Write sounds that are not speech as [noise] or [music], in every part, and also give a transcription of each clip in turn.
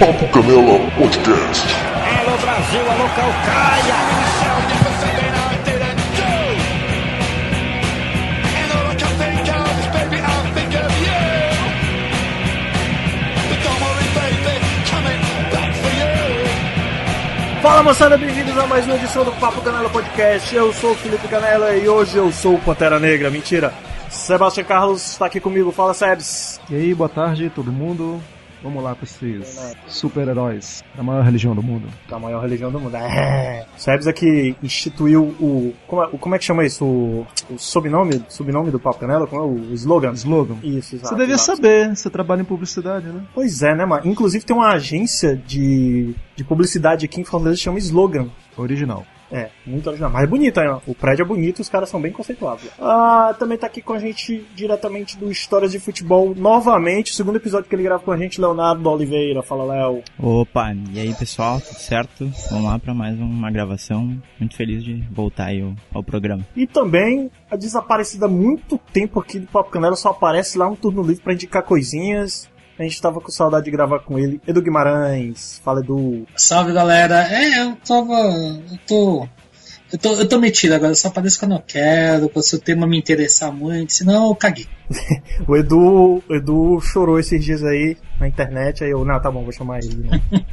Papo Canela Podcast. Alô Brasil, alô Calcaia. Fala moçada, bem-vindos a mais uma edição do Papo Canela Podcast. Eu sou o Felipe Canela e hoje eu sou o Pantera Negra. Mentira. Sebastião Carlos está aqui comigo. Fala, Sebs. E aí, boa tarde todo mundo. Vamos lá com esses super-heróis da maior religião do mundo. Da maior religião do mundo. [laughs] É. Sebs aqui instituiu o como, é, o. como é que chama isso? O, o sobrenome, sobrenome do Papo Canela? Como é o slogan? Slogan. Isso, exato. Você devia exato. saber, você trabalha em publicidade, né? Pois é, né, mano? Inclusive tem uma agência de, de publicidade aqui em Fortaleza que chama Slogan. Original. É, muito original. Mas é bonito, hein? O prédio é bonito e os caras são bem conceituados. Ah, também tá aqui com a gente diretamente do Histórias de Futebol, novamente. O segundo episódio que ele grava com a gente, Leonardo Oliveira. Fala, Léo. Opa, e aí pessoal, tudo certo? Vamos lá para mais uma gravação. Muito feliz de voltar aí ao, ao programa. E também a desaparecida há muito tempo aqui do Papo Canela, só aparece lá um turno livre pra indicar coisinhas. A gente tava com saudade de gravar com ele. Edu Guimarães. Fala, Edu. Salve galera, é, eu tava. Eu tô. Eu tô, eu tô metido agora, só apareço quando eu quero, quando o tema me interessar muito, senão eu caguei. [laughs] O Edu, o Edu chorou esses dias aí na internet, aí eu, não, tá bom, vou chamar ele. Né? [laughs]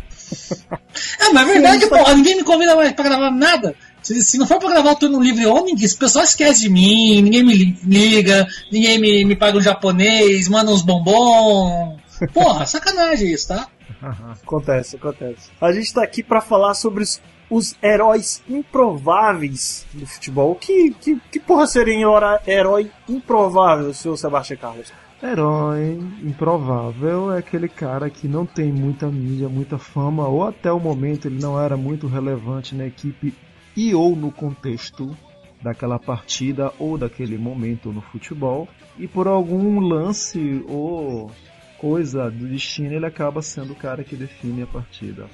É, mas é verdade, porra, ninguém me convida mais pra gravar nada. Se, se não for pra gravar o turno livre Omni, o pessoal esquece de mim, ninguém me liga, ninguém me, me paga um japonês, manda uns bombom. Porra, sacanagem isso, tá? [laughs] acontece, acontece. A gente tá aqui pra falar sobre os, os heróis improváveis do futebol. Que, que, que porra seria hora- herói improvável, seu Sebastião Carlos? Herói improvável é aquele cara que não tem muita mídia, muita fama, ou até o momento ele não era muito relevante na equipe e ou no contexto daquela partida ou daquele momento no futebol, e por algum lance ou coisa do destino ele acaba sendo o cara que define a partida.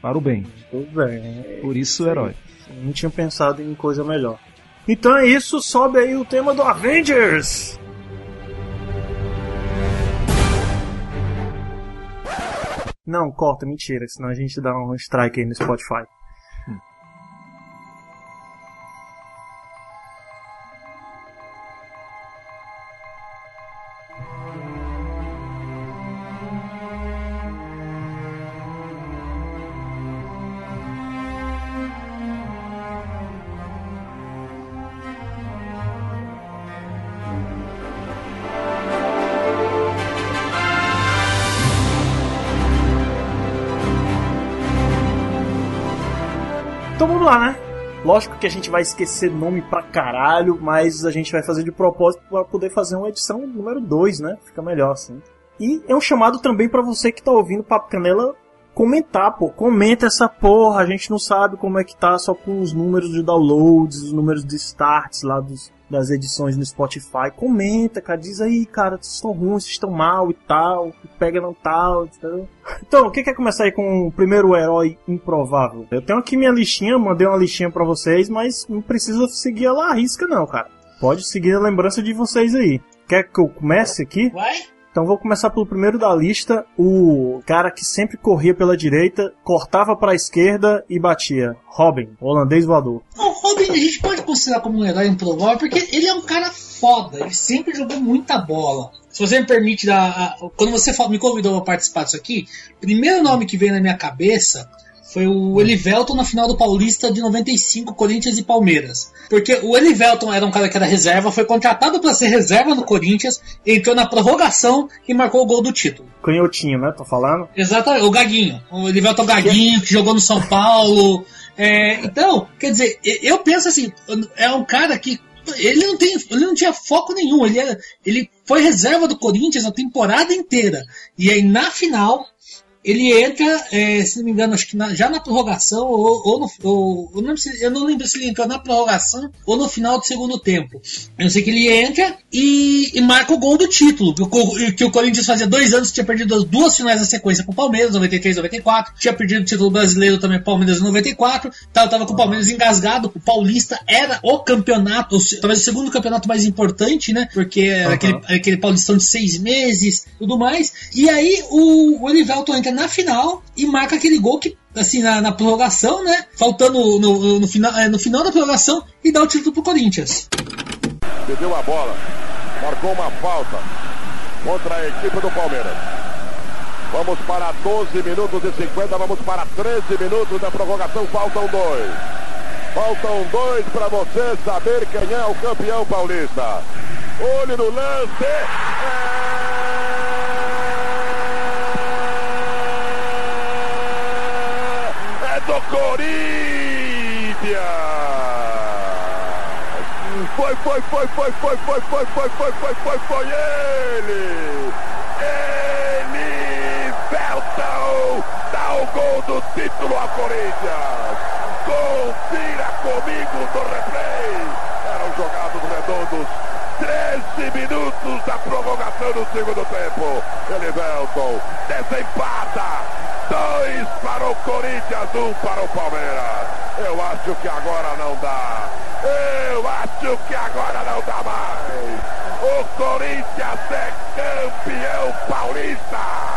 Para o bem. Tudo bem. Por isso, herói. Não tinha pensado em coisa melhor. Então é isso, sobe aí o tema do Avengers! Não, corta, mentira, senão a gente dá um strike aí no Spotify. Lá, né? Lógico que a gente vai esquecer nome pra caralho, mas a gente vai fazer de propósito pra poder fazer uma edição número 2, né? Fica melhor assim. E é um chamado também pra você que tá ouvindo Papo Canela comentar, pô. Comenta essa porra, a gente não sabe como é que tá só com os números de downloads, os números de starts lá dos, das edições no Spotify. Comenta, cara, diz aí, cara, vocês estão ruins, vocês estão mal e tal, pega não tal, entendeu? [laughs] Então, quem quer começar aí com o primeiro herói improvável? Eu tenho aqui minha listinha, mandei uma listinha pra vocês, mas não precisa seguir ela à risca não, cara. Pode seguir a lembrança de vocês aí. Quer que eu comece aqui? Vai? Então vou começar pelo primeiro da lista, o cara que sempre corria pela direita, cortava pra esquerda e batia. Robin, holandês voador. O Robin a gente pode considerar como um herói improvável porque ele é um cara foda, ele sempre jogou muita bola. Se você me permite dar. a- Quando você me convidou para participar disso aqui, primeiro nome que veio na minha cabeça foi o Elivelton na final do Paulista de 95, Corinthians e Palmeiras. Porque o Elivelton era um cara que era reserva, foi contratado para ser reserva no Corinthians, entrou na prorrogação e marcou o gol do título. Canhotinho, né? Tô falando? Exatamente, o Gaguinho. O Elivelton Gaguinho, que jogou no São Paulo. É, então, quer dizer, eu penso assim, é um cara que. Ele não, tem, ele não tinha foco nenhum. Ele, era, ele foi reserva do Corinthians a temporada inteira. E aí na final, ele entra, é, se não me engano, acho que na- já na prorrogação, ou, ou no. Ou, eu, não lembro se, eu não lembro se ele entrou na prorrogação ou no final do segundo tempo. Eu sei que ele entra e, e marca o gol do título. Que o, que o Corinthians fazia dois anos tinha perdido as duas finais na sequência com o Palmeiras, 93 e 94. Tinha perdido o título brasileiro também, Palmeiras em 94. Tava, tava com o Palmeiras engasgado. O Paulista era o campeonato, o talvez o segundo campeonato mais importante, né? Porque era aquele, aquele Paulistão de seis meses tudo mais. E aí o, o Elivelton entra entra na final e marca aquele gol que, assim, na, na prorrogação, né? Faltando no, no, final, é, no final da prorrogação e dá o título pro Corinthians. Pediu a bola, marcou uma falta contra a equipe do Palmeiras. Vamos para 12 minutos e 50, vamos para 13 minutos da prorrogação, faltam dois. Faltam dois para você saber quem é o campeão paulista. Olho no lance. É, é do Corinthians. Foi, foi, foi, foi, foi, foi, foi, foi, foi, foi, foi, foi ele. Ele, Beltão, dá o gol do título ao Corinthians. Confira comigo no replay. Eram jogados redondos 13 minutos da prorrogação do segundo tempo. Elivelton desempata. Dois para o Corinthians, um para o Palmeiras. Eu acho que agora não dá. Eu acho que agora não dá mais. O Corinthians é campeão paulista.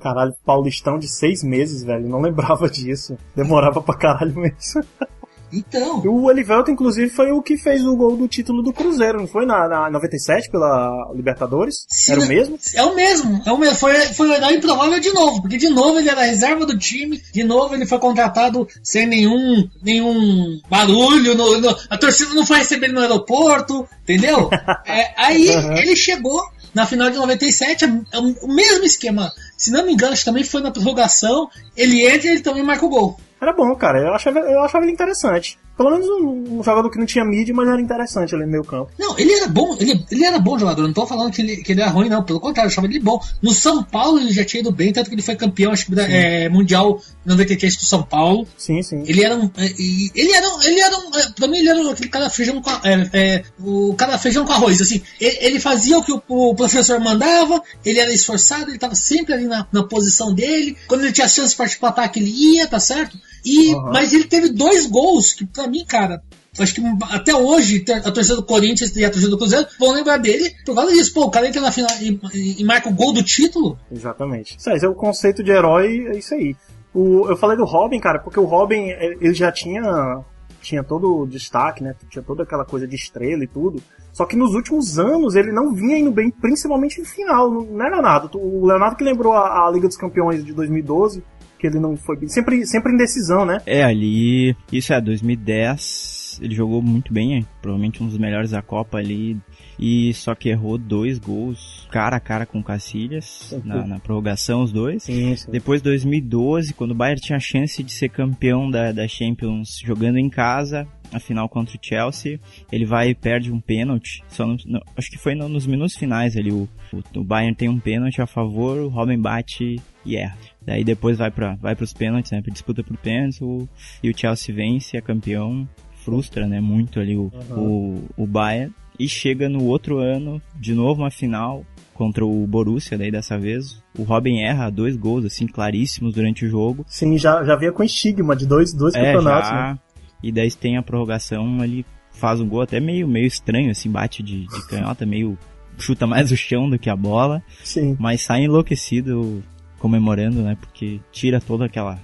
Caralho, Paulistão de seis meses, velho. Não lembrava disso. Demorava pra caralho mesmo. [laughs] Então. O Elivelto, inclusive, foi o que fez o gol do título do Cruzeiro, não foi? Na, na 97 pela Libertadores? Se era o mesmo? É o mesmo, é o mesmo. Foi, foi o herói improvável de novo, porque de novo ele era reserva do time, de novo ele foi contratado sem nenhum, nenhum barulho, no- no- a torcida não foi receber ele no aeroporto, entendeu? [laughs] É, aí ele chegou na final de 97, é o o mesmo esquema. Se não me engano, também foi na prorrogação, ele entra e ele também marca o gol. Era bom, cara. Eu achava, eu achava ele interessante. Pelo menos um, um jogador que não tinha mídia, mas era interessante ali no meio campo. Não, ele era bom, ele, ele era bom jogador, não tô falando que ele, que ele era ruim, não, pelo contrário, eu achava ele bom. No São Paulo ele já tinha ido bem, tanto que ele foi campeão, acho que da, é, mundial 93 do São Paulo. Sim, sim. Ele era um. é, Ele era um. Ele era um. é, Pra mim, ele era aquele cara feijão com. É, é, o cara feijão com arroz, assim. Ele, ele fazia o que o, o professor mandava, ele era esforçado, ele tava sempre ali na, na posição dele. Quando ele tinha chance de partir pro ataque, ele ia, tá certo? E, Aham. Mas ele teve dois gols que, pra mim, cara. Acho que até hoje a torcida do Corinthians e a torcida do Cruzeiro vão lembrar dele por causa disso. Pô, o cara entra na final e, e- marca o gol do título. Exatamente. É o conceito de herói, é isso aí. O, eu falei do Robin, cara, porque o Robin, eh, ele já tinha tinha todo o destaque, né? Tinha toda aquela coisa de estrela e tudo. Só que nos últimos anos ele não vinha indo bem, principalmente em final, não né, Leonardo? O Leonardo que lembrou a, a Liga dos Campeões de 2012, que ele não foi bem. Sempre, sempre indecisão, né? É, ali. Isso é 2010. Ele jogou muito bem, é, provavelmente um dos melhores da Copa ali. E só que errou dois gols cara a cara com o Cacilhas na, na prorrogação, os dois. Sim, sim. Depois 2012, quando o Bayern tinha a chance de ser campeão da, da Champions jogando em casa, a final contra o Chelsea, ele vai e perde um pênalti. Só no- no- acho que foi no- nos minutos finais ali. O, o, o Bayern tem um pênalti a favor, o Robin bate e erra. Daí depois vai para vai os pênaltis, né? Disputa por pênaltis o, e o Chelsea vence, é campeão. Frustra, né? Muito ali o, o, o Bayern. E chega no outro ano, de novo uma final, contra o Borussia, daí dessa vez. O Robin erra dois gols, assim, claríssimos durante o jogo. Sim, já, já vinha com estigma de dois, dois É, campeonatos, já. né? E daí tem a prorrogação, ele faz um gol até meio, meio estranho, assim, bate de, de canhota, meio chuta mais o chão do que a bola, Sim. mas sai enlouquecido comemorando, né? Porque tira todo aquela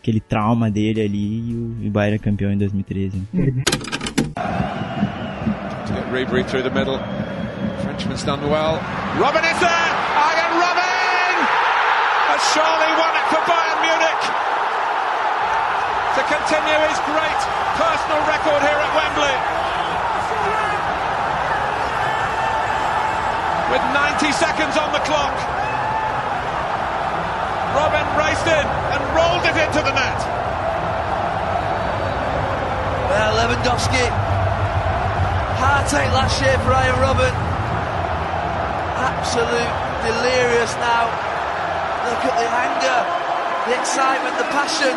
aquele trauma dele ali e o, e o Bayern é campeão em 2013. né? To get Ribery through the middle. Frenchman's done well. Robin is there! Arjen Robin! Has surely won it for Bayern Munich to continue his great personal record here at Wembley. With 90 seconds on the clock, Robin raced in and rolled it into the net. Well, Lewandowski, heartache last year for Ian Robin. Absolute delirious now. Look at the anger, the excitement, the passion.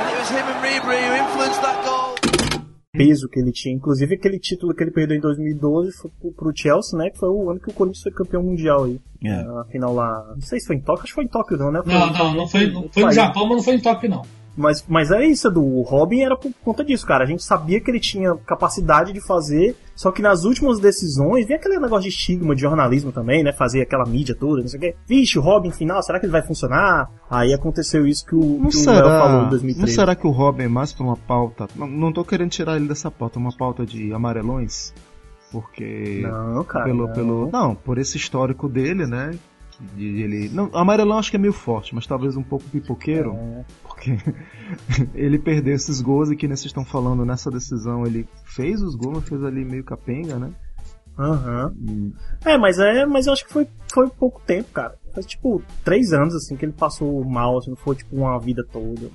And it was him and Ribery who influenced that goal. Peso que ele tinha. Inclusive aquele título que ele perdeu em 2012 foi pro, pro Chelsea, né? Que foi o ano que o Corinthians foi campeão mundial aí. É. Na final lá. Não sei se foi em Tóquio, acho que foi em Tóquio não, né? Foi- Não, não, não foi, não foi no. Japão, mas não foi em Tóquio, não. Mas, mas é isso, Edu. O Robin era por conta disso, cara. A gente sabia que ele tinha capacidade de fazer, Só que nas últimas decisões, vem aquele negócio de estigma de jornalismo também, né? Fazer aquela mídia toda, não sei o quê. Vixe, o Robin final, será que ele vai funcionar? Aí aconteceu isso que o, Não que o Léo será, falou em não 2013. será que o Robin é mais pra uma pauta? Não, não tô querendo tirar ele dessa pauta, uma pauta de amarelões, porque Não, cara. pelo não. pelo não, por esse histórico dele, né? De ele, não, amarelão acho que é meio forte, mas talvez um pouco pipoqueiro, É. porque [laughs] ele perdeu esses gols e que vocês estão falando nessa decisão, ele fez os gols, mas fez ali meio capenga, né? Aham. É, mas é, mas eu acho que foi, foi pouco tempo, cara. Faz tipo três anos assim que ele passou mal, assim, não foi tipo uma vida toda.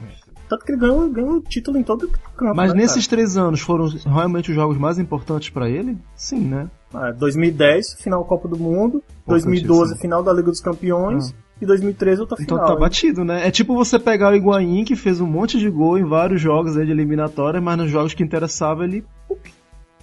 Tanto que ele ganhou, ganhou título em todo canto. Mas né, nesses três anos foram realmente os jogos mais importantes pra ele? Sim, né? cara? Ah, 2010, final da Copa do Mundo. 2012, Importantíssimo. final da Liga dos Campeões. E 2013, outra Então final. tá hein? batido, né? É tipo você pegar o Higuaín, que fez um monte de gol em vários jogos aí de eliminatória, mas nos jogos que interessava ele.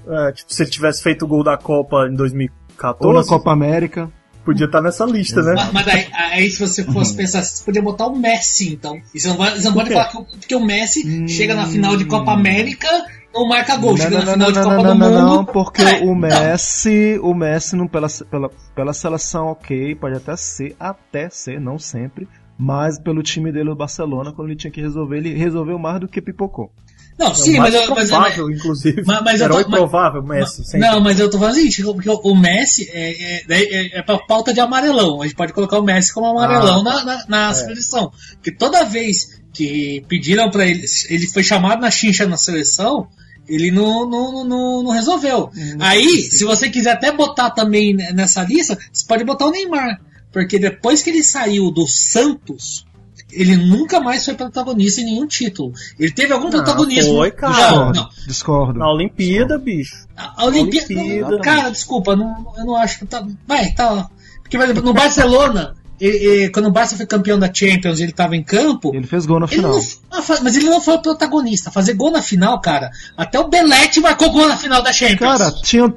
É, tipo, se ele tivesse feito o gol da Copa em 2014, Ou na Copa América. Podia estar nessa lista, né? Mas, daí, aí, se você fosse pensar, você podia botar o Messi, então. E você não pode, você não pode falar que, o- porque o Messi chega na final de Copa América, não marca gol. Não, chega não, na não, final de não, Copa não, do não, Mundo. não, porque É, o então. Messi, o Messi não, pela, pela, pela seleção, ok, pode até ser, até ser, não sempre, mas pelo time dele, o Barcelona, quando ele tinha que resolver, ele resolveu mais do que pipocou. Não, É sim, mas, eu- mas, provável, inclusive. mas- mas eu Herói tô- mas- provável, Messi. sempre. não, mas eu tô falando assim, porque o- Messi é, é, é, é pra pauta de amarelão. A gente pode colocar o Messi como amarelão Ah, na, na, na seleção. Porque toda vez que pediram pra ele, ele foi chamado na chincha na seleção, ele não, não, não, não resolveu. Aí, se você quiser até botar também nessa lista, você pode botar o Neymar. Porque depois que ele saiu do Santos, ele nunca mais foi protagonista em nenhum título. Ele teve algum Não, protagonismo. foi, cara. Não, Discordo, não. discordo. Na Olimpíada, bicho. A Olimpíada. Olimpíada. Cara, desculpa, não, eu não acho que tá. Vai, tá. Porque, por exemplo, no Barcelona, e- e quando o Barça foi campeão da Champions ele tava em campo. Ele fez gol na final. não, mas ele não foi o protagonista. Fazer gol na final, cara. Até o Belete marcou gol na final da Champions. Cara, tinham,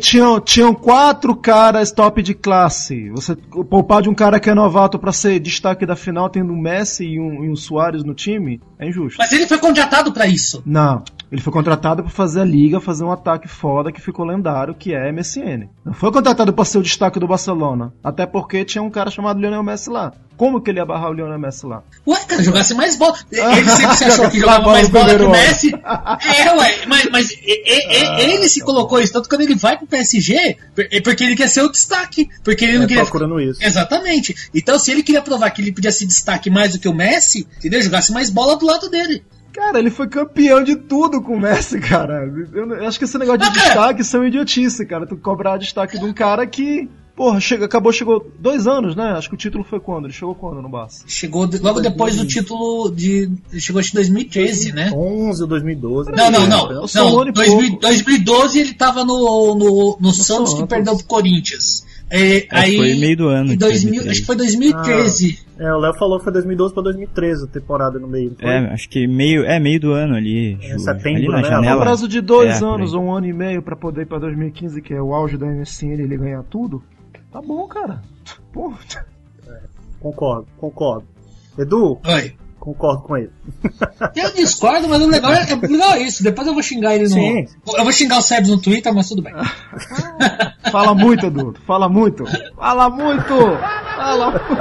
tinham, tinham quatro caras top de classe. Você poupar de um cara que é novato pra ser destaque da final, tendo um Messi e um, e um Soares no time, é injusto. mas ele foi contratado pra isso. Não, ele foi contratado pra fazer a liga, fazer um ataque foda que ficou lendário, que é MSN. Não foi contratado pra ser o destaque do Barcelona. Até porque tinha um cara chamado Lionel Messi lá. Como que ele ia barrar o Lionel Messi lá? Ué, cara, jogasse mais bola. [laughs] Ele sempre se achou que jogava mais bola que o Messi. É, ué, mas, mas e- ele se colocou isso. Tanto quando ele vai pro PSG, é porque ele quer ser o destaque. Porque ele não É, queria. procurando isso. Exatamente. Então, se ele queria provar que ele podia se destaque mais do que o Messi, entendeu? Jogasse mais bola do lado dele. Cara, ele foi campeão de tudo com o Messi, cara. Eu, acho que esse negócio de Ah, destaque são idiotice, cara. Tu cobrar destaque de um cara que, porra, chega, acabou, chegou dois anos, né? Acho que o título foi quando? Ele chegou quando no Barça? Chegou de- logo depois do título de. Chegou acho que em 2013, né? 11 ou 2012. Não, não, não. Um não e 2000 pouco. 2012 ele tava no, no, no Santos que Santos. perdeu pro Corinthians. É, aí, foi meio do ano Em de 2000, 2013. acho que foi 2013. É, o Léo falou que foi 2012 pra 2013 a temporada no meio. não foi? É, acho que meio, é meio do ano ali. É, setembro, ali na né? Um janela. prazo de dois É, anos um ano e meio pra poder ir pra 2015, que é o auge da MSN, ele ganhar tudo. Tá bom, cara. Pô, Concordo, concordo. Edu, Oi. concordo com ele. Eu discordo, mas o legal é, o legal é isso. Depois eu vou xingar ele no. Sim. Eu vou xingar o Sebs no Twitter, mas tudo bem. [laughs] fala muito, Edu. Fala muito. Fala muito. Fala muito.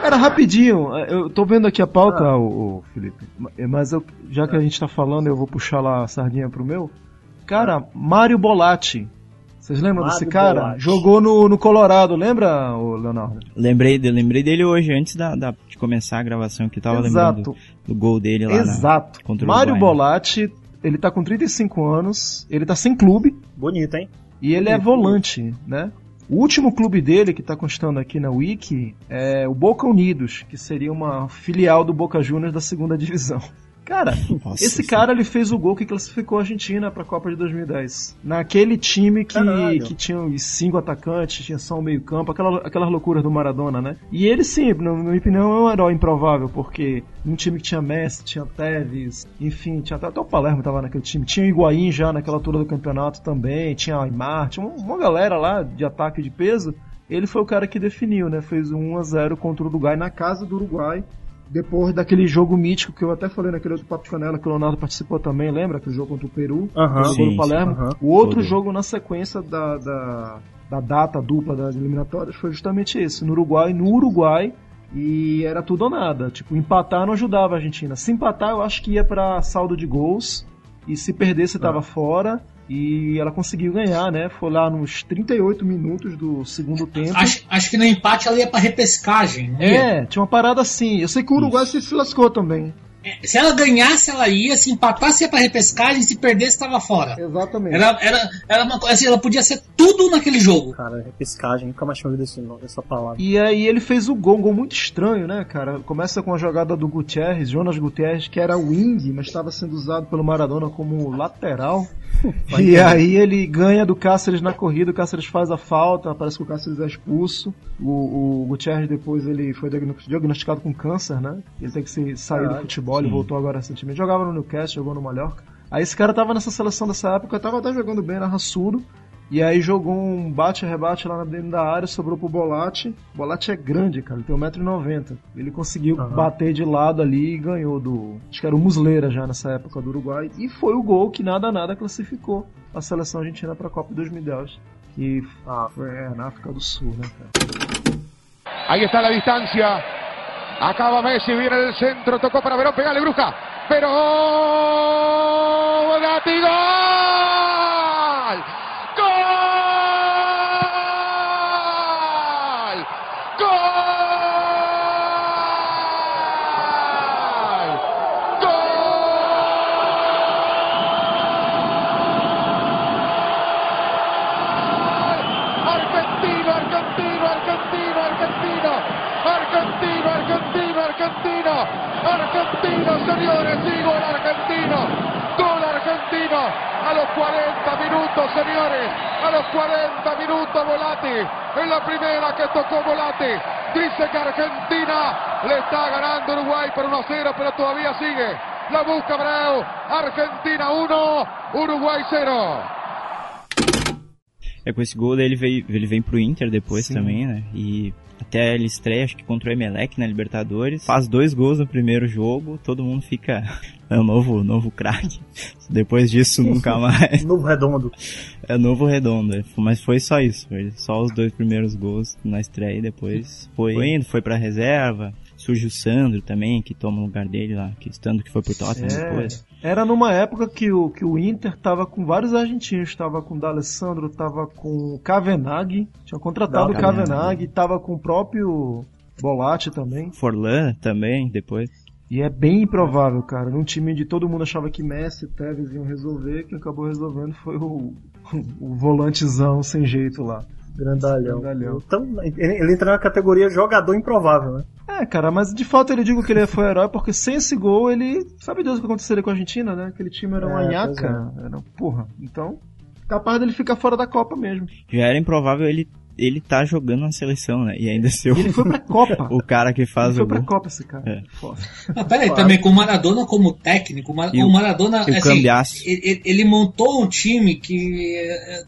Cara, rapidinho. Eu tô vendo aqui a pauta, Ah. o, Felipe. Mas eu- já que a gente tá falando, eu vou puxar lá a sardinha pro meu. Cara, Mário Bolatti. Vocês lembram desse cara? Bolatti. Jogou no, no Colorado, lembra, ô Leonardo? Lembrei, de- lembrei dele hoje, antes da, da- de começar a gravação, que eu tava lembrando Exato. do, do gol dele lá. na- Exato. contra o Mário? Bolatti, ele tá com 35 anos, ele tá sem clube Bonito, hein? e ele é volante, né? O último clube dele que tá constando aqui na Wiki é o Boca Unidos, que seria uma filial do Boca Juniors da segunda divisão. Cara, Nossa esse cara ele fez o gol que classificou a Argentina para a Copa de 2010. Naquele time que, Caralho. que tinha os cinco atacantes, tinha só o meio-campo, aquela, aquelas loucuras do Maradona, né? E ele sim, na minha opinião, é um herói improvável, porque num time que tinha Messi, tinha Tevez, enfim, tinha até, até o Palermo tava naquele time, tinha o Higuaín já naquela altura do campeonato também, tinha Aymar, tinha uma, uma galera lá de ataque de peso. Ele foi o cara que definiu, né? Fez um 1 a 0 contra o Uruguai na casa do Uruguai depois daquele jogo mítico que eu até falei naquele outro Papo de Canela que o Leonardo participou também, lembra? Aquele jogo contra o Peru, jogou Sim, no Palermo. aham. O outro Todo. jogo na sequência da, da, da data dupla das eliminatórias foi justamente esse, no Uruguai, no Uruguai. E era tudo ou nada. Tipo, empatar não ajudava a Argentina. Se empatar, eu acho que ia pra saldo de gols. E se perdesse, tava fora. E ela conseguiu ganhar, né? Foi lá nos 38 minutos do segundo tempo. Acho, acho que no empate ela ia pra repescagem. ia? É, tinha uma parada assim. Eu sei que o Uruguai se lascou também. Se ela ganhasse, ela ia. Se empatasse, ia pra repescagem. Se perdesse, tava fora. Exatamente. Era, era, era uma coisa assim, ela podia ser tudo naquele jogo. Cara, repescagem, nunca mais tinha ouvido esse nome, essa palavra. E aí ele fez o gol, um gol muito estranho, né, cara? Começa com a jogada do Gutierrez, Jonas Gutierrez, que era wing, mas estava sendo usado pelo Maradona como lateral. [laughs] e aí ele ganha do Cáceres na corrida, o Cáceres faz a falta, parece que o Cáceres é expulso. O, o Gutierrez depois ele foi diagno- diagnosticado com câncer, né? Ele tem que sair do Caralho. Futebol, ele voltou agora recentemente. Jogava no Newcastle, jogou no Mallorca. Aí esse cara tava nessa seleção dessa época, tava até jogando bem na raçudo. E aí jogou um bate-rebate lá dentro da área, sobrou pro Bolatti. O Bolatti é grande, cara, ele tem 1,90m. Ele conseguiu Aham. bater de lado ali e ganhou do. Acho que era o Musleira já nessa época do Uruguai. E foi o gol que nada a nada classificou a seleção argentina pra Copa de 2010. Que Ah, foi é, na África do Sul, né, cara? Ahí está la distancia. Acaba Messi, viene del centro, tocó para Verón, pegale Bruja. Gatti, gol. Gol. Gol. Argentino, argentino, argentino, argentino, argentino, argentino, argentino, argentino, señores, sí, gol argentino, gol argentino, a los 40 minutos, señores, a los 40 minutos Volati, en la primera que tocó Volati, dice que Argentina le está ganando Uruguay por 1 a 0, pero todavía sigue, la busca Breu, Argentina 1, Uruguay 0. É com esse gol daí ele veio, ele vem pro Inter depois também, né? E até ele estreia, acho que contra o Emelec na Libertadores. Faz dois gols no primeiro jogo, todo mundo fica. [laughs] É o novo, novo craque. Depois disso, nunca [laughs] mais. novo redondo. É novo redondo. Mas foi só isso. Foi só os dois primeiros gols na estreia e depois foi indo, foi pra reserva. Surge o Sandro também, que toma o lugar dele lá, que estando que foi pro Tottenham É, depois. Era numa época que o, que o Inter tava com vários argentinos, tava com o D'Alessandro, tava com o Kavenag, tinha contratado o Kavenag, tava com o próprio Bolatti também. Forlan também, depois. E é bem improvável, cara, num time onde todo mundo achava que Messi e Tevez iam resolver, quem acabou resolvendo foi o, [laughs] o volantezão sem jeito lá. Grandalhão. Grandalhão. Então, ele, ele entra na categoria jogador improvável, né? É, cara, mas de fato eu digo que ele foi herói porque sem esse gol ele. Sabe Deus o que aconteceria com a Argentina, né? Aquele time era uma É, nhaca. Era, porra. Então, capaz dele ficar fora da Copa mesmo. Já era improvável ele, ele tá jogando na seleção, né? E ainda ser o, ele foi pra Copa. [laughs] o cara que Ele faz foi o pra gol. Copa esse cara. É. Foda. Ah, peraí, também com o Maradona como técnico, o Mar- E o Maradona, e o assim, ele, ele montou um time que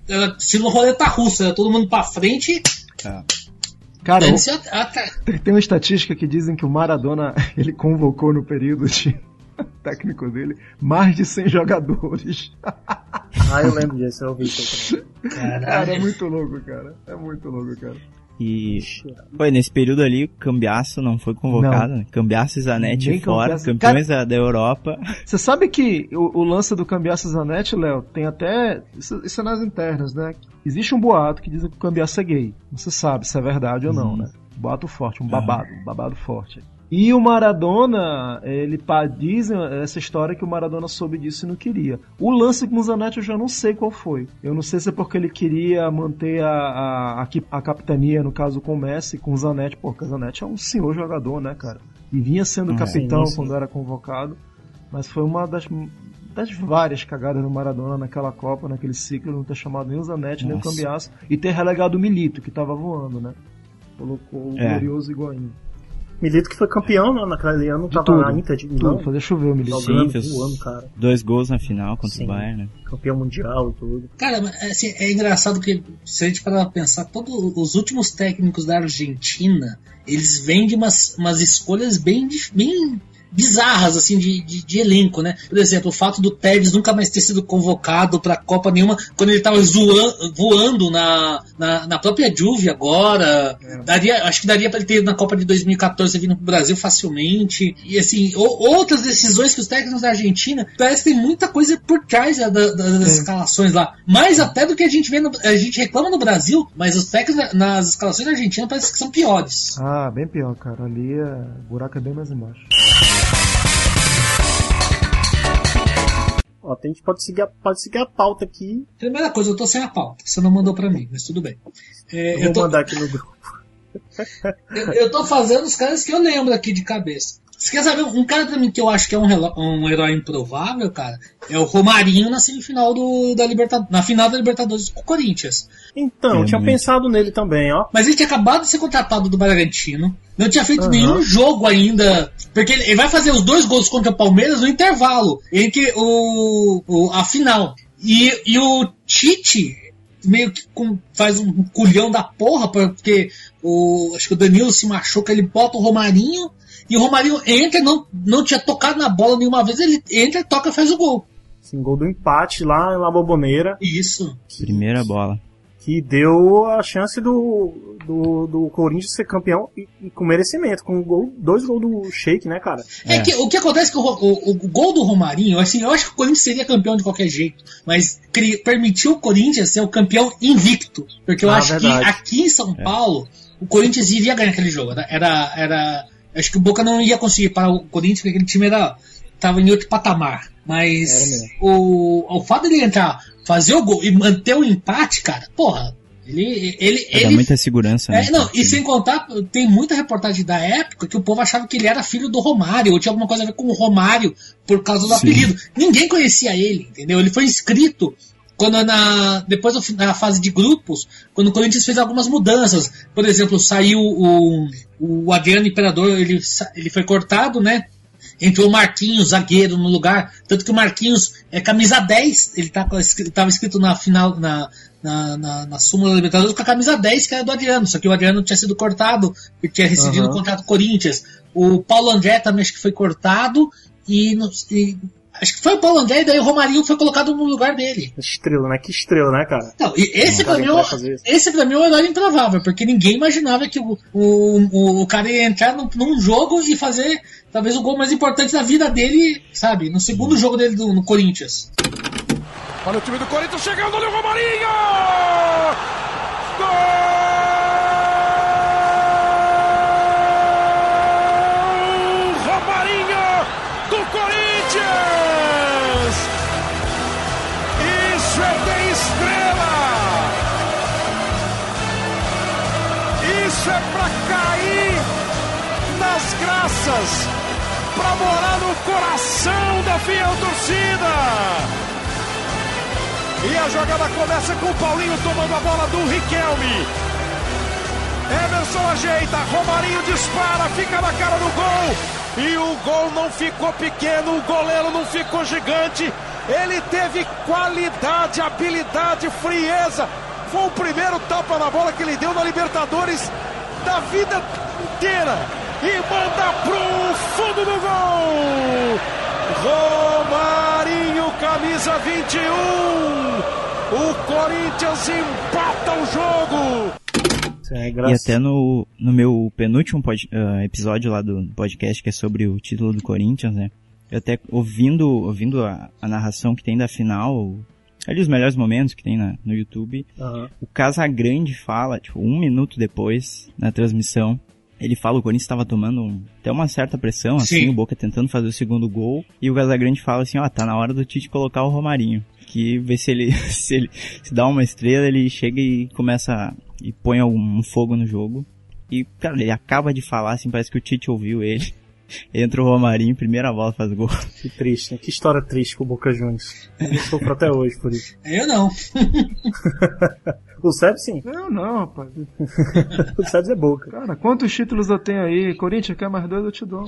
era estilo roleta russa, era todo mundo pra frente, Cara, dane-se a- a- tem- tem uma estatística que dizem que o Maradona [laughs] ele convocou no período de [laughs] técnico dele mais de 100 jogadores. [laughs] Ah, eu lembro disso, eu ouvi isso. Cara, é muito louco, cara. É muito louco, cara. E foi nesse período ali, o Cambiasso não foi convocado, né? Cambiasso e Zanetti Nem fora, Cambiasso. campeões da, da Europa. Você sabe que o, o lance do Cambiasso Zanetti, Léo, tem até. Isso, isso é nas internas, né? Existe um boato que diz que o Cambiasso é gay. Não se sabe se é verdade ou não, Uhum. né? Boato forte, um babado, um babado forte. E o Maradona, ele pá, dizem essa história que o Maradona soube disso e não queria. O lance com o Zanetti eu já não sei qual foi. Eu não sei se é porque ele queria manter a, a, a, capitania, no caso com o Messi, com o Zanetti. Pô, porque o Zanetti é um senhor jogador, né, cara? E vinha sendo É. capitão Sim, sim. quando era convocado. Mas foi uma das, das várias cagadas do Maradona naquela Copa, naquele ciclo, não ter chamado nem o Zanetti, nem o Nossa. Cambiasso, e ter relegado o Milito, que tava voando, né? Colocou o É. glorioso Higuaín. Milito que foi campeão né, naquele ano, tava tudo. na Inter de Tudo, Milão. fazer chover o Milito. Sim, fez- voando, cara. Dois gols na final contra Sim. o Bayern, né? Campeão mundial e tudo. Cara, mas, assim, é engraçado que se a gente parar pra pensar, todos os últimos técnicos da Argentina, eles vêm de umas, umas escolhas bem, bem bizarras, assim, de, de, de elenco, né? Por exemplo, o fato do Tevez nunca mais ter sido convocado pra Copa nenhuma, quando ele tava zoan- voando na, na, na própria Juve agora, daria, acho que daria pra ele ter ido na Copa de 2014 vindo pro Brasil facilmente, e assim, o- outras decisões que os técnicos da Argentina, parece que tem muita coisa por trás da- da- das escalações lá, mais até do que a gente vê, no, a gente reclama no Brasil, mas os técnicos na- nas escalações da Argentina parece que são piores. Ah, bem pior, cara. Ali é... o buraco é bem mais embaixo. Ó, a gente pode seguir, a, pode seguir a pauta aqui. Primeira coisa, eu tô sem a pauta. Você não mandou pra mim, mas tudo bem. É, Eu eu, vou tô, mandar aqui no grupo. [laughs] eu, eu tô fazendo os caras que eu lembro aqui de cabeça. Você quer saber um cara pra mim que eu acho que é um, um herói improvável, cara? É o Romarinho na semifinal do, da Libertadores, na final da Libertadores com o Corinthians. Então, É eu tinha muito. pensado nele também, ó. Mas ele tinha acabado de ser contratado do Bragantino. Não tinha feito Aham. nenhum jogo ainda. Porque ele ele vai fazer os dois gols contra o Palmeiras no intervalo. Entre o, o- a final. E, e o Tite meio que com- faz um culhão da porra, porque o, acho que o Danilo se machuca, ele bota o Romarinho. E o Romarinho entra, não, não tinha tocado na bola nenhuma vez, ele entra, toca e faz o gol. Assim, gol do empate lá La Boboneira, Isso. Primeira bola. que deu a chance do, do, do Corinthians ser campeão e, e com merecimento, com um gol, dois gols do Sheik, né, cara? É, É. que o que acontece é que o, o- o gol do Romarinho, assim, eu acho que o Corinthians seria campeão de qualquer jeito, mas cri- permitiu o Corinthians ser o campeão invicto. Porque eu Ah, acho verdade. que aqui em São Paulo, o Corinthians iria ganhar aquele jogo. Era, era- acho que o Boca não ia conseguir parar o Corinthians, porque aquele time era, tava em outro patamar. Mas o, o fato dele entrar, fazer o gol e manter o empate, cara, porra, ele, ele, ele muita segurança, né? é, não, pro e sem contar, tem muita reportagem da época que o povo achava que ele era filho do Romário, ou tinha alguma coisa a ver com o Romário por causa do Sim. apelido. Ninguém conhecia ele, entendeu? Ele foi inscrito quando na depois na fase de grupos, quando o Corinthians fez algumas mudanças. Por exemplo, saiu o, o Adriano Imperador, ele, ele foi cortado, né? Entrou o Marquinhos, zagueiro, no lugar. Tanto que o Marquinhos é camisa 10. Ele tá, com- ele tava escrito na final, na, na, na, na súmula da Libertadores com a camisa 10, que era do Adriano. Só que o Adriano tinha sido cortado, porque tinha rescindido Aham. o contrato do Corinthians. O Paulo André também acho que foi cortado. E, e acho que foi o Paulo André, e daí o Romarinho foi colocado no lugar dele. Estrela, né? Que estrela, né, cara? Não, e esse Cara, pra, mim, é o- esse pra mim é um herói improvável, porque ninguém imaginava que o, o, o, o cara ia entrar num, num jogo e fazer talvez o gol mais importante da vida dele, sabe? No segundo jogo dele do- no Corinthians. Olha o time do Corinthians chegando, olha o Romarinho! Coração da fiel torcida! E a jogada começa com o Paulinho tomando a bola do Riquelme. Emerson ajeita, Romarinho dispara, fica na cara do gol. E o gol não ficou pequeno, o goleiro não ficou gigante. Ele teve qualidade, habilidade, frieza. Foi o primeiro tapa na bola que ele deu na Libertadores da vida inteira. E manda pro fundo do gol. Romarinho, camisa 21. O Corinthians empata o jogo. É, E até no, no meu penúltimo pod- ah, episódio lá do podcast, que é sobre o título do Corinthians, né? Eu até ouvindo, ouvindo a, a narração que tem da final, ali os melhores momentos que tem na, no YouTube, Aham. o Casagrande fala, tipo, um minuto depois, na transmissão, ele fala o Corinthians estava tomando um- até uma certa pressão, assim, Sim. o Boca tentando fazer o segundo gol, e o Casagrande fala assim, ó, tá na hora do Tite colocar o Romarinho. Que vê se ele, [laughs] se ele se dá uma estrela, ele chega e começa e põe algum fogo no jogo. E, cara, ele acaba de falar, assim, parece que o Tite ouviu ele. [laughs] Entra o Romarinho, primeira bola, faz gol. Que triste, né? Que história triste com o Boca Juniors. Eu sofro até hoje por isso. Eu não. [laughs] O Sebs sim. Eu não, rapaz. [laughs] O Sebs é boca. Cara, quantos títulos eu tenho aí? Corinthians quer mais dois, eu te dou.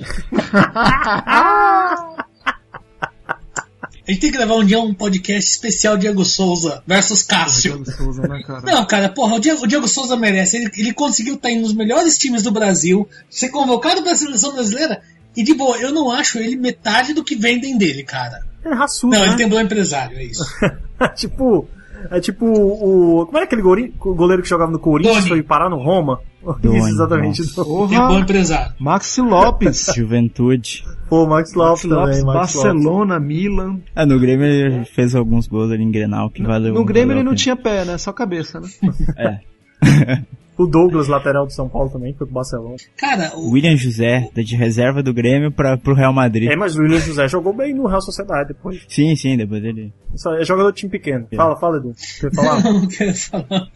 A gente tem que levar um dia um podcast especial Diego Souza versus Cássio. Diego Souza, né, cara? Não, cara, porra, o Diego, o Diego Souza merece. Ele, ele conseguiu estar em um dos melhores times do Brasil, ser convocado para a seleção brasileira. E de boa, eu não acho ele metade do que vendem dele, cara. É raçudo, Não, né? ele tem bom empresário, é isso. [laughs] tipo, é tipo o. Como era aquele goleiro que jogava no Corinthians Doni. foi parar no Roma? Doni, [laughs] Isso, exatamente. Tem bom empresário. Maxi Lopes. [laughs] Juventude. Pô, Max Lopes também. Lopes, Max Lopes. Barcelona, Milan. Ah, no Grêmio ele fez alguns gols ali em Grenal que valeu. No Grêmio valeu ele não tinha pé, né? Só cabeça, né? [laughs] É. O Douglas, lateral do São Paulo também, foi pro Barcelona. Cara, o, William José, da de reserva do Grêmio pra, pro Real Madrid. É, mas o William José jogou bem no Real Sociedade depois. Sim, sim, depois ele. Só é jogador de time pequeno. Fala, fala, Edu. Quer [laughs] falar? Não, eu quero falar.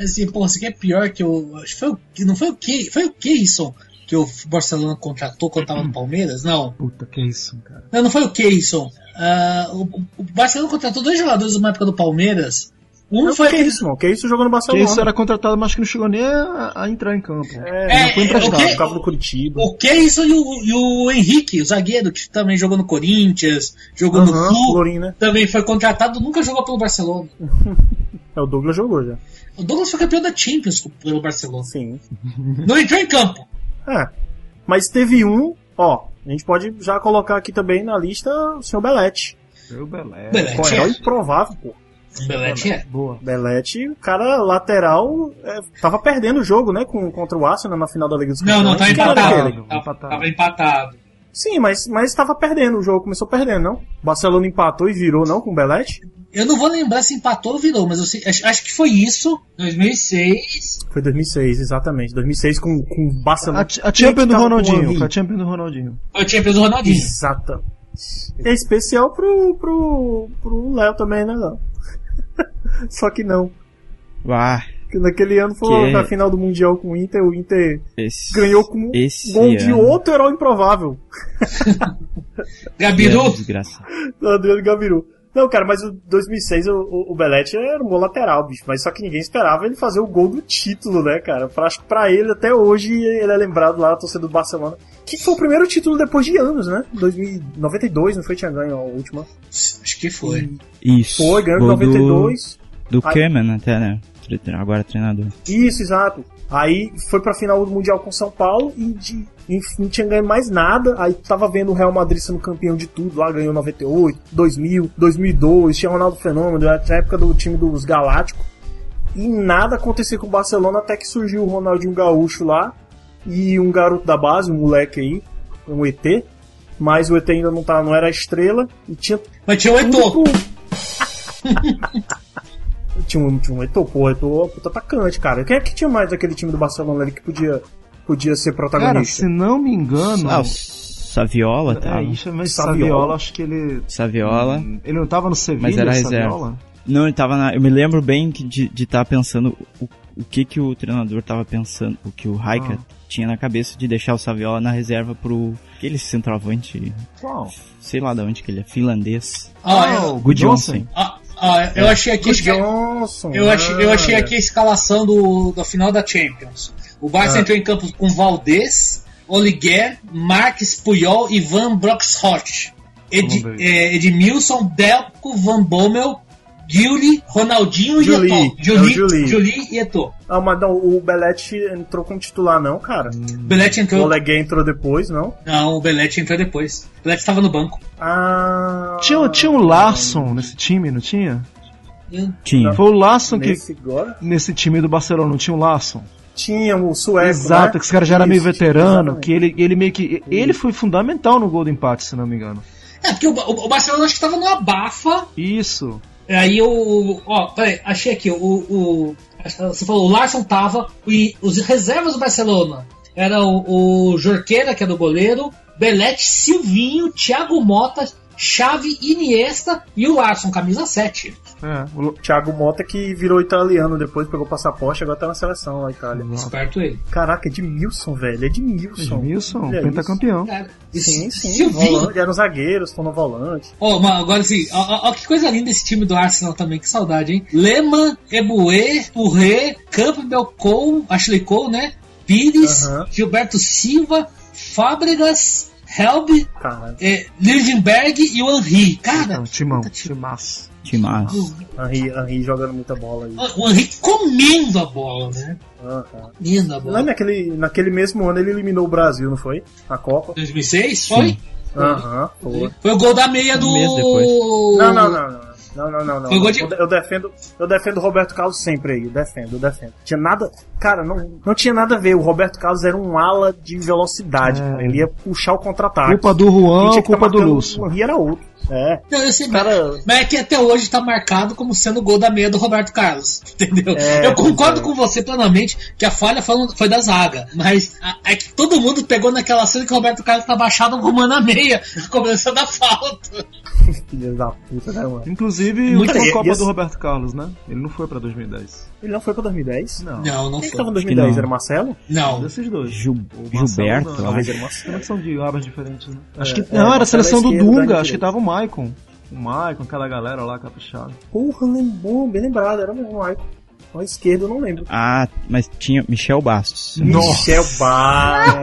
Assim, pô, isso aqui é pior que o. Acho que foi o. Não foi o que? Foi o Keyson que o Barcelona contratou quando tava no Palmeiras? Não. Puta, que isso, cara. Não, não foi o Keyson. Ah, o, o Barcelona contratou dois jogadores numa época do Palmeiras. Um Não, foi que isso, mano? Que isso jogou no Que Barcelona. isso era contratado, mas que não chegou nem a, a entrar em campo. É, não foi É, emprestado, o quê? por causa do Curitiba. O Keyson e o, e o Henrique, o zagueiro, que também jogou no Corinthians, jogou no Aham, Flu, Lourinho, né? também foi contratado, nunca jogou pelo Barcelona. [laughs] É, o Douglas jogou já. O Douglas foi campeão da Champions pelo Barcelona. Sim. [laughs] Não entrou em campo. É. Mas teve um, ó, a gente pode já colocar aqui também na lista o senhor Belete. Seu Belé. Belete. Com herói improvável, pô. Belete é. Boa. Belete, o cara lateral, é, tava perdendo o jogo, né, com, contra o Arsenal na final da Liga dos Não, não, tá Campeões. Empatado. Tava, Empatado. tava empatado. Sim, mas, mas tava perdendo, o jogo começou perdendo, não? Barcelona empatou e virou, não, com o Belete? Eu não vou lembrar se empatou ou virou, mas eu sei- acho, acho que foi isso. 2006. Foi 2006, exatamente. 2006 com, com o A, Barcelona. a Champions do Ronaldinho. Foi a Champions do Ronaldinho. Foi o Champions do Ronaldinho. Exata. É especial pro, pro, pro Léo também, né, Léo? [laughs] Só que não. Ah, Porque naquele ano foi Que- na final do Mundial com o Inter, o Inter esse. ganhou com Esse gol de ano. outro herói improvável. [laughs] [laughs] Gabiru. É, Adriano Gabiru. Não, cara, mas o 2006 o, o, o Belete era um gol lateral, bicho. Mas só que ninguém esperava ele fazer o gol do título, né, cara? Pra, acho que pra ele, até hoje, ele é lembrado lá, a torcida do Barcelona. Que foi o primeiro título depois de anos, né? 2092, não foi? Tinha ganho a última. Acho que foi. Isso. Foi, ganhou em Gol do- 92. Do, Aí- Kemen até, né? Agora treinador. Isso, exato. Aí foi pra final do Mundial com São Paulo e de, não tinha ganho mais nada. Aí tava vendo o Real Madrid sendo campeão de tudo lá, ganhou 98, 2000, 2002, tinha Ronaldo Fenômeno, era a época do time dos Galácticos. E nada aconteceu com o Barcelona até que surgiu o Ronaldinho Gaúcho lá e um garoto da base, um moleque aí, um ET. Mas o ET ainda não, tá, não era estrela e tinha Mas tinha o Eto'o. [laughs] tinha um, tinha um Eto'o, pô, Eto'o é puta atacante, cara. Quem é que tinha mais daquele time do Barcelona ali que podia, podia ser Cara, protagonista? se não me engano. Ah, o Saviola é, tava. isso, mas Saviola. Saviola, acho que ele. Saviola. Ele não tava no Sevilha, Mas era Saviola? reserva. Não, ele tava na. Eu me lembro bem que de estar pensando o, o que que o treinador tava pensando, o que o Raika Ah. tinha na cabeça de deixar o Saviola na reserva pro aquele centroavante, Qual? sei lá de onde que ele é, finlandês. Ah, eu, o Good Johnson. Ó, eu achei aqui. Johnson. Eu achei, eu achei ah, aqui a escalação do, da final da Champions. O Barça Ah. entrou em campo com Valdez, Oliguer, Marques Puyol e Van Broxhort. Ed, é, Edmilson, Delco, Van Bommel, Gulli, Ronaldinho e é o Eto'o. Juli, Juli. Juli e Eto'o. Ah, mas não, o Belete entrou como titular, não, cara. Belete O entrou. Olegué entrou depois, não? Não, o Belete entrou depois. O Belete estava no banco. Ah. Tinha, tinha um Larson nesse time, não tinha? Tinha. Foi o Larson que. Nesse agora? Nesse time do Barcelona, não tinha um Larson? Tinha o sueco. Exato, né? que esse cara já era meio Isso, veterano, exatamente. que ele, ele meio que. Ele foi fundamental no gol do empate, se não me engano. É, porque o, o, o Barcelona acho que estava no abafa. Isso. Aí o. Ó, peraí, achei aqui. O, o, você falou, o Larson tava. E os reservas do Barcelona era o, o Jorqueira, que é do goleiro, Belete, Silvinho, Thiago Mota, Xavi, Iniesta e o Larson, camisa 7. É, o- Thiago Mota que virou italiano depois, pegou passaporte, agora tá na seleção lá na Itália. Esperto ele. Caraca, Edmilson, velho. Edmilson. Edmilson, Olha pentacampeão. Sim, sim. Silvinho. Volante, eram zagueiros, estão no volante. Ó, mas agora assim, ó, ó, ó que coisa linda esse time do Arsenal também, que saudade, hein? Lehmann, Eboué, Touré, Campbell Cole, Ashley Cole, né? Pires, Aham. Gilberto Silva, Fábregas, Helb, é, Lindenberg e o Henry. Cara, Não, timão, timaço. Timaço. Henry, Henry jogando muita bola aí. o Henry comendo a bola, né? Aham. Comendo a bola. Lá naquele, naquele mesmo ano ele eliminou o Brasil, não foi? Na Copa. 2006? Foi? Aham, foi. Foi o gol da meia do. Um mês depois. Não, não, não, não. Não, não, não, não. Gol de- Eu, eu defendo, eu defendo o Roberto Carlos sempre aí, eu defendo, eu defendo. Tinha nada, cara, não, não tinha nada a ver. O Roberto Carlos era um ala de velocidade, É. cara. Ele ia puxar o contra-ataque. Culpa do Juan tá culpa do marcando Lúcio? O Henry era outro. É. Não, eu sei, Cara- mas, mas é que até hoje tá marcado como sendo o gol da meia do Roberto Carlos. [laughs] Entendeu? É, eu concordo é. com você plenamente que a falha foi, foi da zaga. Mas a- é que todo mundo pegou naquela cena que o Roberto Carlos tá baixado arrumando a meia, na cobrança da falta. [laughs] Filha da puta, né, mano? Inclusive, Muita- última Copa do Roberto Carlos, né? Ele não foi pra 2010. Ele não foi pra 2010? Não. Não, não Quem que foi. tava em 2010? não. Era Marcelo? Não. Desses dois. Gil- O Marcelo Gilberto, não. Talvez era Marcelo. São de abas diferentes, né? Acho É, que. é, não, era a seleção do Dunga, acho que tava o Maicon. O Maicon, aquela galera lá caprichada. Porra, lembrou, bem lembrado, era mesmo, Michael. A esquerda eu não lembro. Ah, mas tinha Michel Bastos. Michel Bastos.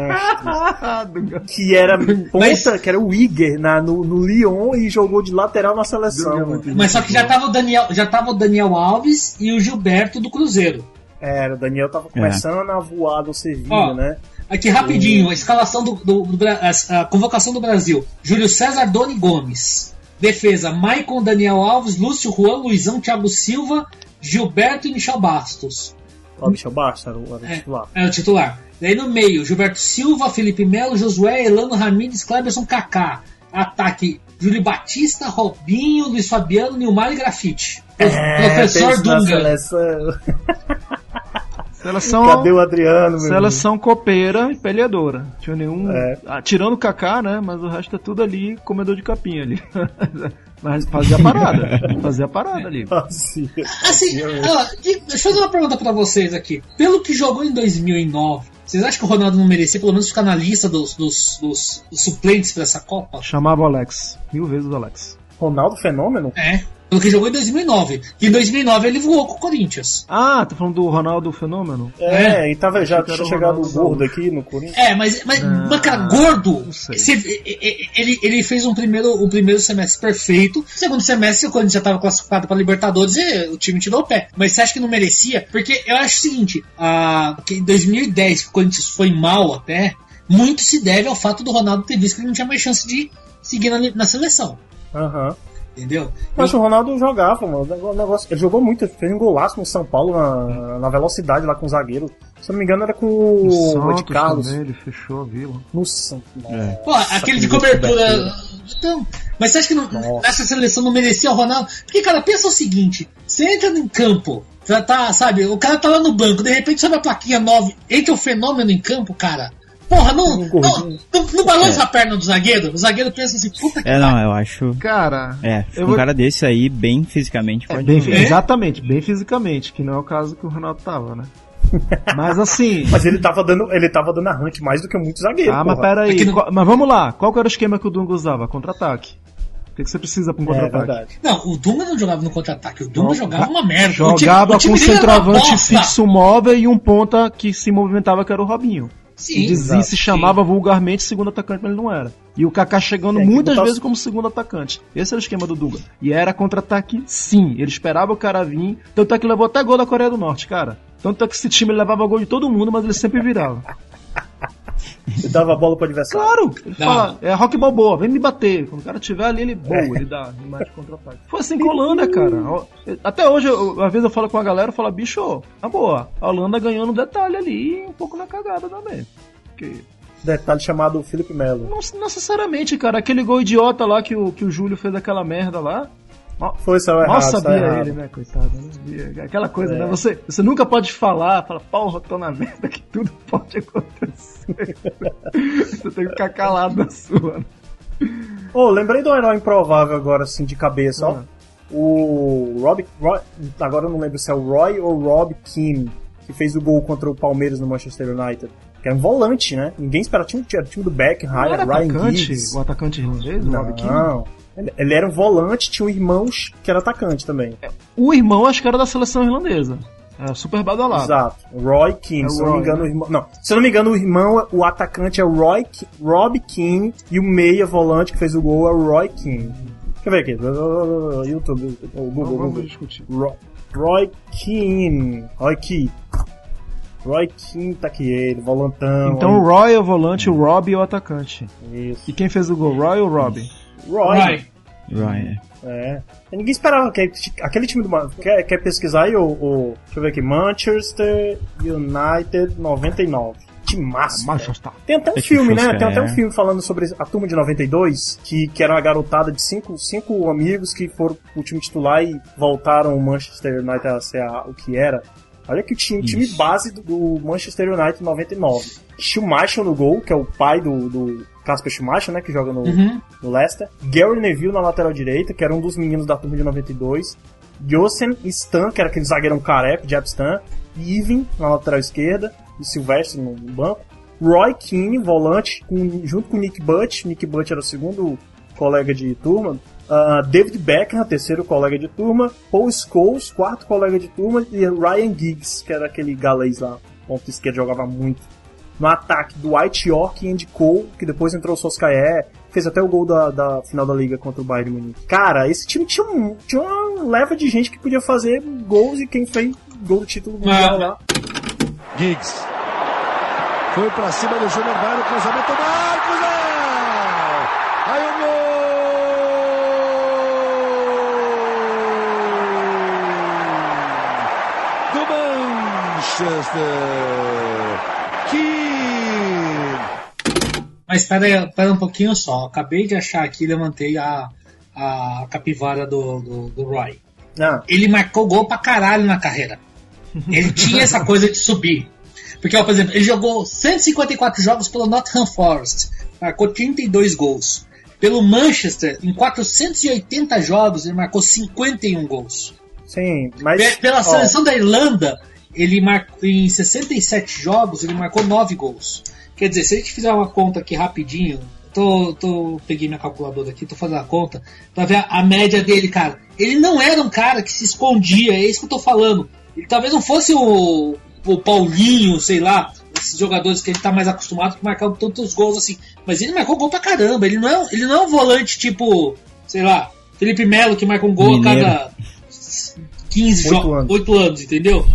[laughs] que era ponta, Mas- que era o Iger na, no, no Lyon e jogou de lateral na seleção. Mas só que já tava o Daniel, já tava o Daniel Alves e o Gilberto do Cruzeiro. Era, o Daniel tava começando a voar no Sevilha, Ó. né? Aqui rapidinho, a escalação do, do- do a, a convocação do Brasil. Júlio César Doni Gomes. Defesa, Maicon, Daniel Alves, Lúcio Juan, Luizão, Thiago Silva, Gilberto e Michel Bastos. Ó, Michel Bastos era o, era o É, titular. é o titular. Daí no meio, Gilberto Silva, Felipe Melo, Josué, Elano Ramírez, Cleberson Kaká. Ataque, Júlio Batista, Robinho, Luiz Fabiano, Nilmar e Grafite. Professor É, na Dunga. Seleção... Seleção. Cadê o Adriano, meu Seleção copeira e peleadora. Tinha nenhum. É. Ah, tirando o Kaká, né? Mas o resto é tudo ali, comedor de capinha ali. [laughs] Mas fazia a parada. [laughs] fazia a parada ali. Assim, Assim, deixa eu fazer uma pergunta pra vocês aqui. Pelo que jogou em 2009, vocês acham que o Ronaldo não merecia pelo menos ficar na lista dos, dos- dos- dos suplentes pra essa Copa? Chamava o Alex. Mil vezes o Alex. Ronaldo Fenômeno? É. Pelo que jogou em 2009. E em 2009 ele voou com o Corinthians. Ah, tá falando do Ronaldo Fenômeno? É, e tava, já tinha chegado Ronaldo gordo aqui no Corinthians. É, mas, mas, Ah, mas cara, gordo. você- ele, ele fez um primeiro, um primeiro semestre perfeito. Segundo semestre, o Corinthians já estava classificado para Libertadores e o time tirou o pé. Mas você acha que não merecia? Porque eu acho o seguinte: a, que em 2010, que o Corinthians foi mal até, muito se deve ao fato do Ronaldo ter visto que ele não tinha mais chance de seguir na, na seleção. Aham. Entendeu? Mas o Ronaldo jogava, mano. O negócio, ele jogou muito, fez um golaço no São Paulo na, na velocidade lá com o zagueiro. Se eu não me engano, era com O o Santos Carlos. também, ele fechou a vila. No Santos. Pô, aquele de que cobertura. Então, mas você acha que não- Nossa. nessa seleção não merecia o Ronaldo? Porque, cara, pensa o seguinte: você entra em campo, já tá, sabe, o cara tá lá no banco, de repente sobe a plaquinha 9, entra o fenômeno em campo, cara. Porra, não, Um não, não, não balança a perna do zagueiro. O zagueiro pensa assim, puta que É, não, eu acho. Cara. É, um vou- cara desse aí, bem fisicamente, É, pode bem, jogar. Exatamente, bem fisicamente, que não é o caso que o Ronaldo tava, né? [laughs] Mas assim. Mas ele tava dando, ele tava dando arranque mais do que muito zagueiro. ah, mas porra. pera aí. Aqui no- qual- mas vamos lá. Qual que era o esquema que o Dunga usava? Contra-ataque. O que, que você precisa pra um É contra-ataque? verdade. Não, o Dunga não jogava no contra-ataque, o Dunga Não, jogava uma merda. O time- Jogava o time com um centroavante fixo móvel e um ponta que se movimentava, que era o Robinho. Sim, E dizia, se chamava vulgarmente segundo atacante, mas ele não era. E o Kaká chegando É, muitas botar vezes como segundo atacante. Esse era o esquema do Dunga. E era contra-ataque, sim. Ele esperava o cara vir. Tanto é que levou até gol da Coreia do Norte, cara. Tanto é que esse time levava gol de todo mundo, mas ele sempre virava. Ele dava a bola pro adversário. Claro! Ele fala, é rock balboa, vem me bater. Quando o cara tiver ali, ele boa, ele dá, ele mete contra-ataque. Foi assim com a Holanda, cara. Até hoje, eu, às vezes eu falo com a galera, eu falo, bicho, na boa, a Holanda ganhou no detalhe ali e um pouco na cagada também. Porque Detalhe chamado Felipe Melo. Não necessariamente, cara. Aquele gol idiota lá que o, que o Júlio fez aquela merda lá. Mal, Foi, errado, mal sabia errado. ele, né, coitado. né? Aquela coisa, É. né? Você, você nunca pode falar, fala, porra, tô na merda, que tudo pode acontecer. [laughs] você tem que ficar calado na sua. né? Ô, lembrei um herói improvável agora, assim, de cabeça, ó. Ah. O Rob, Roy, agora eu não lembro se é o Roy ou Rob Keane, que fez o gol contra o Palmeiras no Manchester United. Que era um volante, né? Ninguém esperava. Tinha, tinha o time do Beckham, Não era Ryan atacante, o atacante irlandês, o Rob Keane? Não. Ele, era um volante, tinha um irmão que era atacante também. O irmão acho que era da seleção irlandesa. Era super badalado. Exato. Roy Keane, É se eu não me Roy, engano, né? o irmão. Não, se não me engano, o irmão, o atacante é o Roy, Ke- Rob Keane e o meia volante que fez o gol é o Roy Keane. Deixa eu ver aqui. YouTube, o Não Google, vamos Google. discutir. Roy, Roy Keane. Roy Keane. Roy Keane tá aqui ele, volantão. Então o Roy é o volante, o Rob é o atacante. Isso. E quem fez o gol, Roy ou Rob? Roy. Vai. Ryan. É. Ninguém esperava que aquele time do. Quer, quer pesquisar aí o, o. Deixa eu ver aqui. Manchester United 99. Time massa. Manchester. Tem até um É filme, né? Tem até é. um filme falando sobre a turma de 92, que, que era uma garotada de cinco, cinco amigos que foram pro time titular e voltaram o Manchester United a ser a- o que era. Olha que o time, time base do, do Manchester United 99. Schumacher no gol, que é o pai do, do Casper Schumacher, né? Que joga no, Uhum. no Leicester. Gary Neville na lateral direita, que era um dos meninos da turma de 92. Josen Stan, que era aquele zagueirão careca, Jeb Stan. Irving na lateral esquerda. E Silvestre no banco. Roy Keane, volante, com- junto com Nick Butt. Nick Butt era o segundo colega de turma. Ah, David Beckham, terceiro colega de turma. Paul Scholes, quarto colega de turma. E Ryan Giggs, que era aquele galês lá, ponto esquerdo, jogava muito. No ataque, Dwight York e Andy Cole, que depois entrou o Soskaé, fez até o gol da, da final da liga contra o Bayern de Munique. Cara, esse time tinha, um, tinha uma leva de gente que podia fazer gols e quem fez gol do título mundial Ah. lá. Giggs. Foi pra cima do Júnior, vai no cruzamento, Marcos! é! Aí o gol! Do Manchester! Mas espera aí, espera um pouquinho só. Acabei de achar aqui, levantei a, a capivara do, do, do Roy. Ah, Ele marcou gol pra caralho na carreira. Ele tinha essa coisa de subir. Porque, ó, por exemplo, ele jogou 154 jogos pelo Nottingham Forest, marcou 32 gols. Pelo Manchester, em 480 jogos, ele marcou 51 gols. sim, mas. Pe- Pela ó, seleção da Irlanda, ele marcou em 67 jogos, ele marcou 9 gols. Quer dizer, se a gente fizer uma conta aqui rapidinho, tô, tô peguei minha calculadora aqui, tô fazendo a conta pra ver a, a média dele, cara. Ele não era um cara que se escondia, é isso que eu tô falando. Ele talvez não fosse o, o Paulinho, sei lá, esses jogadores que ele tá mais acostumado que marcavam tantos gols assim. Mas ele marcou gol pra caramba. Ele não é, ele não é um volante tipo, sei lá, Felipe Melo que marca um gol Mineiro. a cada 15 Oito jogos, anos. 8 anos, entendeu?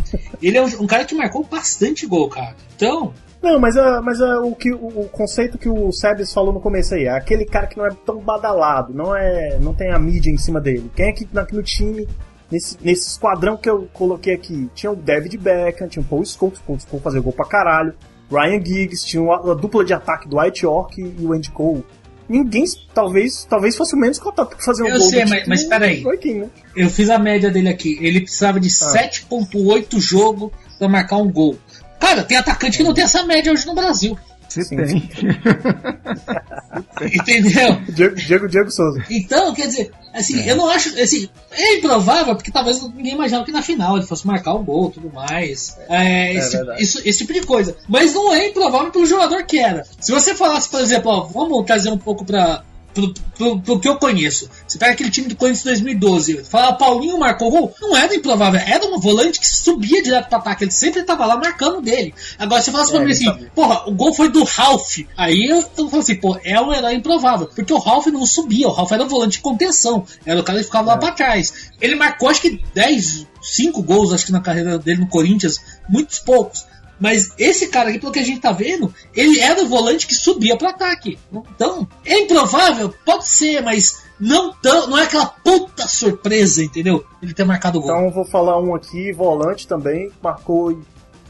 Ele é um, um cara que marcou bastante gol, cara. Então, Não, mas, é, mas é o, que, o, o conceito que o Sebes falou no começo aí, é aquele cara que não é tão badalado, não é não tem a mídia em cima dele. Quem é que aqui no time, nesse, nesse esquadrão que eu coloquei aqui, tinha o David Beckham, tinha o Paul Scholes, Paul Scholes fazia gol pra caralho, Ryan Giggs, tinha a, a dupla de ataque do White York e o Andy Cole. Ninguém, talvez, talvez fosse o menos cotado pra fazer um Eu gol sei, do mas- mas peraí. Né? eu fiz a média dele aqui. Ele precisava de Ah. 7.8 jogos pra marcar um gol. Cara, tem atacante que não tem essa média hoje no Brasil. Sim, tem. [laughs] Entendeu? Diego, Diego, Diego Souza. Então, quer dizer, assim, eu não acho. Assim, é improvável, porque talvez ninguém imaginava que na final ele fosse marcar um gol e tudo mais. É, esse, verdade. isso- esse tipo de coisa. Mas não é improvável pelo jogador que era. Se você falasse, por exemplo, ó, vamos trazer um pouco pra. Pro, pro- pro que eu conheço. Você pega aquele time do Corinthians de 2012, fala Paulinho marcou gol, não era improvável, era um volante que subia direto pro ataque, ele sempre tava lá marcando dele. Agora, se você pra É, mim assim, sabia. porra, o gol foi do Ralph. Aí eu, eu falo assim, pô, é um herói improvável. Porque o Ralph não subia, o Ralph era o volante de contenção. Era o cara que ficava lá pra trás. Ele marcou acho que 10, 5 gols, acho que na carreira dele no Corinthians, muitos poucos. Mas esse cara aqui, pelo que a gente tá vendo, ele era o volante que subia pro ataque. Então, é improvável? Pode ser, mas não, tão, não é aquela puta surpresa, entendeu? Ele ter marcado o gol. Então eu vou falar um aqui, volante também, marcou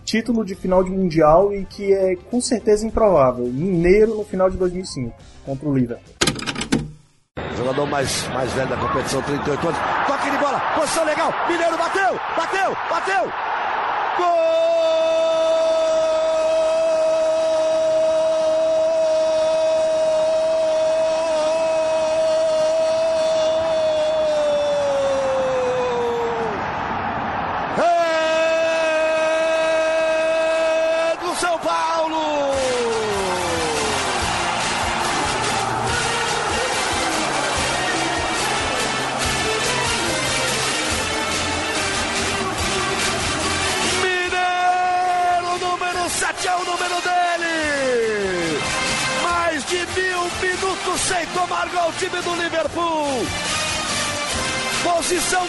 título de final de mundial e que é com certeza improvável. Mineiro no final de 2005 contra o Liverpool. Jogador mais, mais velho da competição, 38 anos. Toque de bola, posição legal. Mineiro bateu, bateu, bateu. Gol!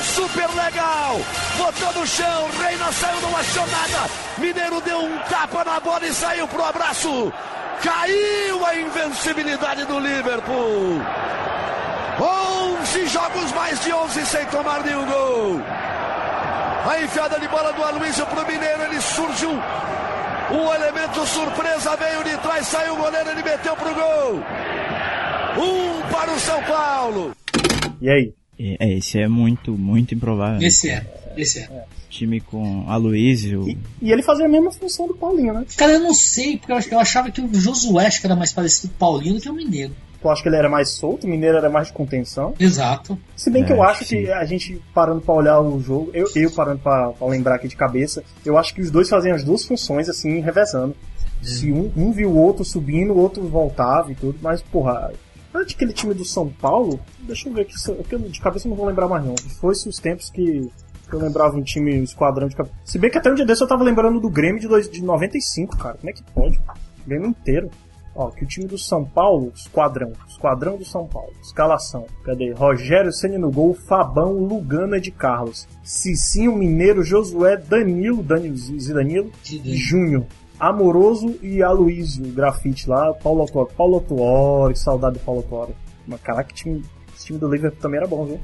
Super legal. Botou no chão. Reina saiu, não achou nada. Mineiro deu um tapa na bola e saiu pro abraço. Caiu a invencibilidade do Liverpool. 11 jogos, mais de 11 sem tomar nenhum gol. A enfiada de bola do Aloysio pro Mineiro. Ele surgiu. O elemento surpresa veio de trás, saiu o goleiro, ele meteu pro gol. Um para o São Paulo. E aí? É, esse é muito, muito improvável. né? Esse é, esse é. Time com Aloysio. E, e ele fazia a mesma função do Paulinho, né? Cara, eu não sei, porque eu ach- eu achava que o Josué acho que era mais parecido com o Paulinho do que o Mineiro. Tu acha que ele era mais solto, o Mineiro era mais de contenção. Exato. Se bem que É, eu acho sim. que a gente parando pra olhar o jogo, eu, eu parando pra, pra lembrar aqui de cabeça, eu acho que os dois faziam as duas funções assim, revezando. Se um, um viu o outro subindo, o outro voltava e tudo, mas porra, aquele time do São Paulo, deixa eu ver aqui, de cabeça eu não vou lembrar mais não. Foi-se os tempos que eu lembrava um time, um esquadrão de cabeça. Se bem que até um dia desse eu tava lembrando do Grêmio de, dois, de 95, cara, como é que pode? O Grêmio inteiro. Ó, que o time do São Paulo, esquadrão, esquadrão do São Paulo, escalação. Cadê? Rogério Ceni no gol, Fabão, Lugano de Carlos, Cicinho Mineiro, Josué, Danilo, Danilo Zidanilo, Júnior, Amoroso e Aloysio, grafite lá, Paulo Autuori, Paulo Autuori, saudade do Paulo Autuori. Mas caraca, que time, esse time do Liverpool também era bom, viu?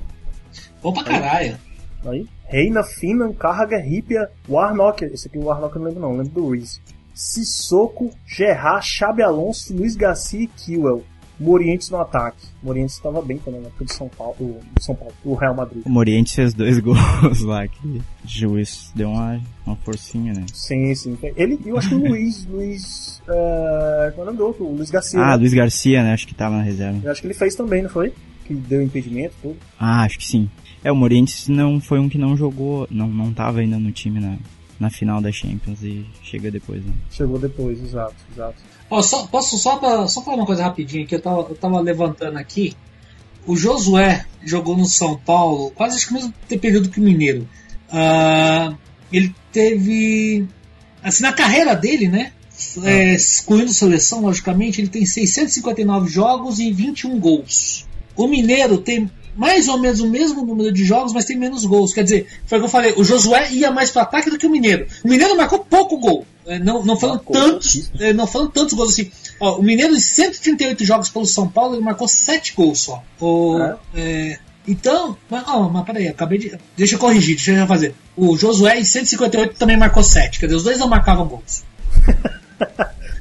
Bom pra caralho. Aí, Reina, Finan, Carraga, Ripia, Warnock, esse aqui o Warnock eu não lembro não, lembro do Ruiz. Sissoko, Gerard, Xabi Alonso, Luiz Garcia e Kiwell. Morientes no ataque. Morientes estava bem também na época do São Paulo, do São Paulo, do Real Madrid. O Morientes fez dois [laughs] gols lá, que juiz deu uma, uma forcinha, né? Sim, sim. Ele, eu acho que o Luiz, [laughs] Luiz, é, qual é o nome do outro? O Luiz Garcia. Ah, né? Luiz Garcia, né? Acho que tava na reserva. Eu acho que ele fez também, não foi? Que deu impedimento, tudo. Ah, acho que sim. É, o Morientes não foi um que não jogou, não, não tava ainda no time na, na final da Champions e chega depois, né? Chegou depois, exato, exato. Ó, só, posso só, pra, só falar uma coisa rapidinho aqui, eu tava, eu tava levantando aqui. O Josué jogou no São Paulo, quase acho que o mesmo período que o Mineiro. Ah, ele teve. Assim, na carreira dele, né? É, excluindo seleção, logicamente, ele tem 659 jogos e 21 gols. O Mineiro tem mais ou menos o mesmo número de jogos, mas tem menos gols. Quer dizer, foi o que eu falei, o Josué ia mais para ataque do que o Mineiro. O Mineiro marcou pouco gol. É, Não, não Marcou tantos, é, não falando tantos gols assim. Ó, o Mineiro em 138 jogos pelo São Paulo, ele marcou 7 gols só. O, É. é, então, mas, mas peraí, acabei de. Deixa eu corrigir, deixa eu fazer. O Josué em 158 também marcou 7. Quer dizer, os dois não marcavam gols. [laughs]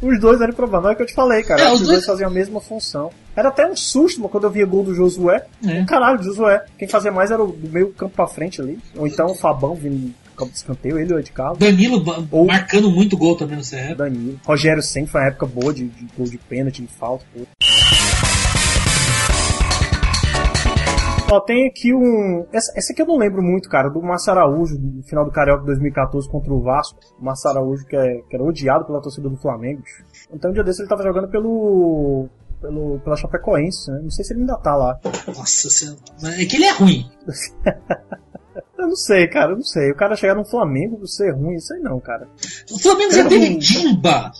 Os dois eram provável, é o que eu te falei, cara. É, os os dois dois- faziam a mesma função. Era até um susto quando eu via gol do Josué. É. Caralho, Josué. Quem fazia mais era o do meio campo pra frente ali. Ou então o Fabão vindo de escanteio, ele ou de Carlos. Danilo Ou- marcando muito gol também no CR. Danilo. Rogério sempre foi uma época boa de, de gol de pênalti, de falta. Tudo. Ó, tem aqui um. Essa, essa aqui eu não lembro muito, cara, do Márcio Araújo, no final do Carioca de 2014 contra o Vasco. O Márcio Araújo, que, é, que era odiado pela torcida do Flamengo. Então, um dia desse ele tava jogando pelo. pelo pela Chapecoense, né? Não sei se ele ainda tá lá. Nossa É que ele é ruim. [laughs] Eu não sei, cara, eu não sei. O cara chegar no Flamengo ser ruim, isso aí não, cara. O Flamengo já teve ruim. Dimba.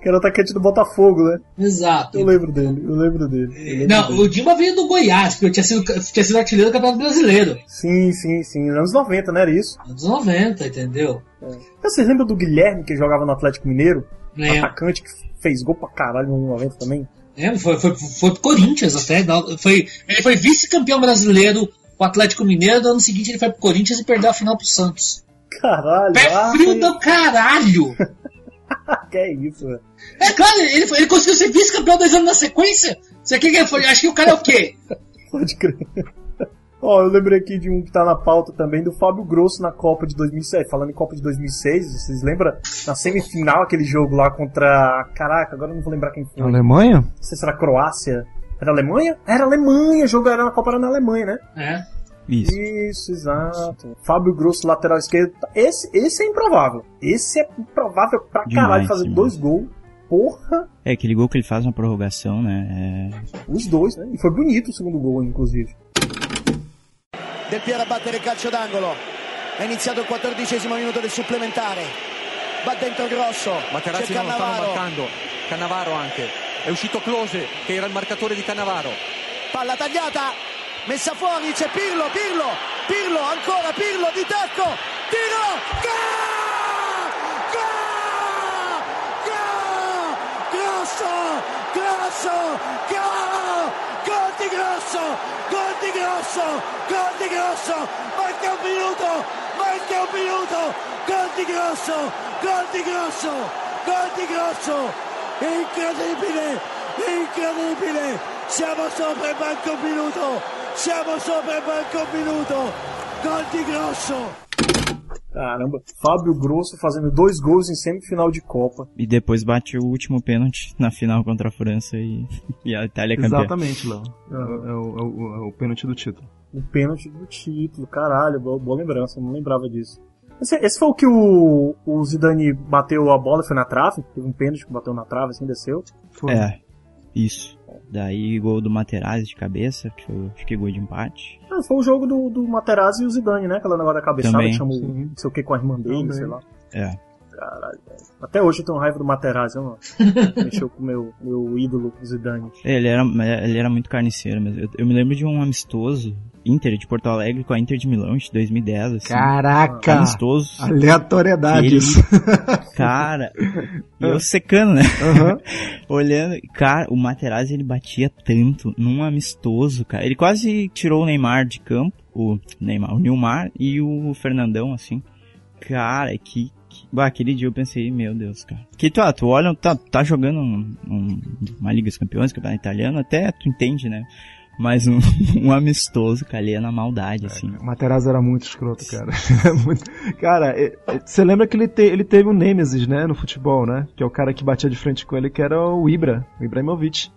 Que era o atacante do Botafogo, né? Exato. Eu lembro dele, eu lembro dele. eu lembro Não, dele. o Dimba veio do Goiás, porque tinha sido, tinha sido artilheiro do Campeonato Brasileiro. Sim, sim, sim. Anos 90, não era isso? Anos 90, entendeu? Vocês lembram do Guilherme que jogava no Atlético Mineiro? Lembro. Atacante que fez gol pra caralho no 90 também? É, foi, foi, foi pro Corinthians até. Foi, ele foi vice-campeão brasileiro, o Atlético Mineiro. No ano seguinte ele foi pro Corinthians e perdeu a final pro Santos. Caralho, Pé ah, frio do caralho! [laughs] que é isso, velho. É claro, ele, ele conseguiu ser vice-campeão dois anos na sequência. Você quer que ele foi? Acho que o cara é o quê? [laughs] Pode crer. Ó, eu lembrei aqui de um que tá na pauta também, do Fábio Grosso na Copa de 2006. Falando em Copa de 2006, vocês lembram? Na semifinal, aquele jogo lá contra... Caraca, agora eu não vou lembrar quem foi. Alemanha? Não sei se era Croácia. Era Alemanha? Era Alemanha, o jogo era na Copa era na Alemanha, né? É. Isso. Isso, exato. Fábio Grosso, lateral esquerdo. Esse, esse é improvável. Esse é improvável pra Demais, caralho fazer demais. dois gols. Porra, É, aquele gol que ele faz na prorrogação, né? É... os dois, né? E foi bonito o segundo gol, inclusive. Del Piero a battere il calcio d'angolo. È iniziato il quattordicesimo minuto del supplementare. Va dentro Grosso. Materazzi non lo stanno Cannavaro. marcando. Cannavaro anche. È uscito Close che era il marcatore di Cannavaro. Palla tagliata, messa fuori, c'è Pirlo, Pirlo, Pirlo, ancora Pirlo di tacco, tiro, gol! Grosso! Gol di Grosso! Gol di Grosso! Gol di Grosso! Manca un minuto! Manca un minuto! Gol di Grosso! Gol di Grosso! Gol di Grosso! Incredibile! Incredibile! Siamo sopra il banco minuto! Siamo sopra il banco minuto! Gol di Grosso! Caramba, Fábio Grosso fazendo dois gols em semifinal de Copa. E depois bate o último pênalti na final contra a França e, e a Itália é campeã. Exatamente, Léo. É, é o, é o- é o pênalti do título. O pênalti do título, caralho, boa, boa lembrança, não lembrava disso. Esse, esse foi o que o, o Zidane bateu a bola, foi na trave? Teve um pênalti que bateu na trave, assim, desceu. Foi. É, isso. Daí gol do Materazzi de cabeça, que foi, acho que gol de empate. Ah, foi o jogo do, do Materazzi e o Zidane, né? Aquela negócio da cabeçada Também, que chamou não sei o que com a irmã dele, sei lá. É. Caralho, velho. Até hoje eu tenho raiva do Materazzi, eu não. [laughs] Mexeu com o meu, meu ídolo, o Zidane. Ele era, ele era muito carniceiro mesmo. Eu, eu me lembro de um amistoso, Inter de Porto Alegre com a Inter de Milão de 2010, assim. Caraca! Amistoso. Aleatoriedade Ele- isso. [laughs] Cara, eu secando, né? Aham. [laughs] Olhando, cara, o Materazzi ele batia tanto num amistoso, cara. Ele quase tirou o Neymar de campo, o Neymar, o Nilmar e o Fernandão, assim. Cara, que bah, aquele dia eu pensei, meu Deus, cara. Que tu, ah, tu olha, tá, tá jogando um- um- uma Liga dos Campeões, campeonato italiano, até tu entende, né? Mas um, [laughs] um amistoso, cara, ali é na maldade, assim. O Materazzi era muito escroto, cara. [laughs] Muito- Cara, é- é- você lembra que ele, te- ele teve um Nemesis, né, no futebol, né? Que é o cara que batia de frente com ele, que era o Ibra, o Ibrahimovic.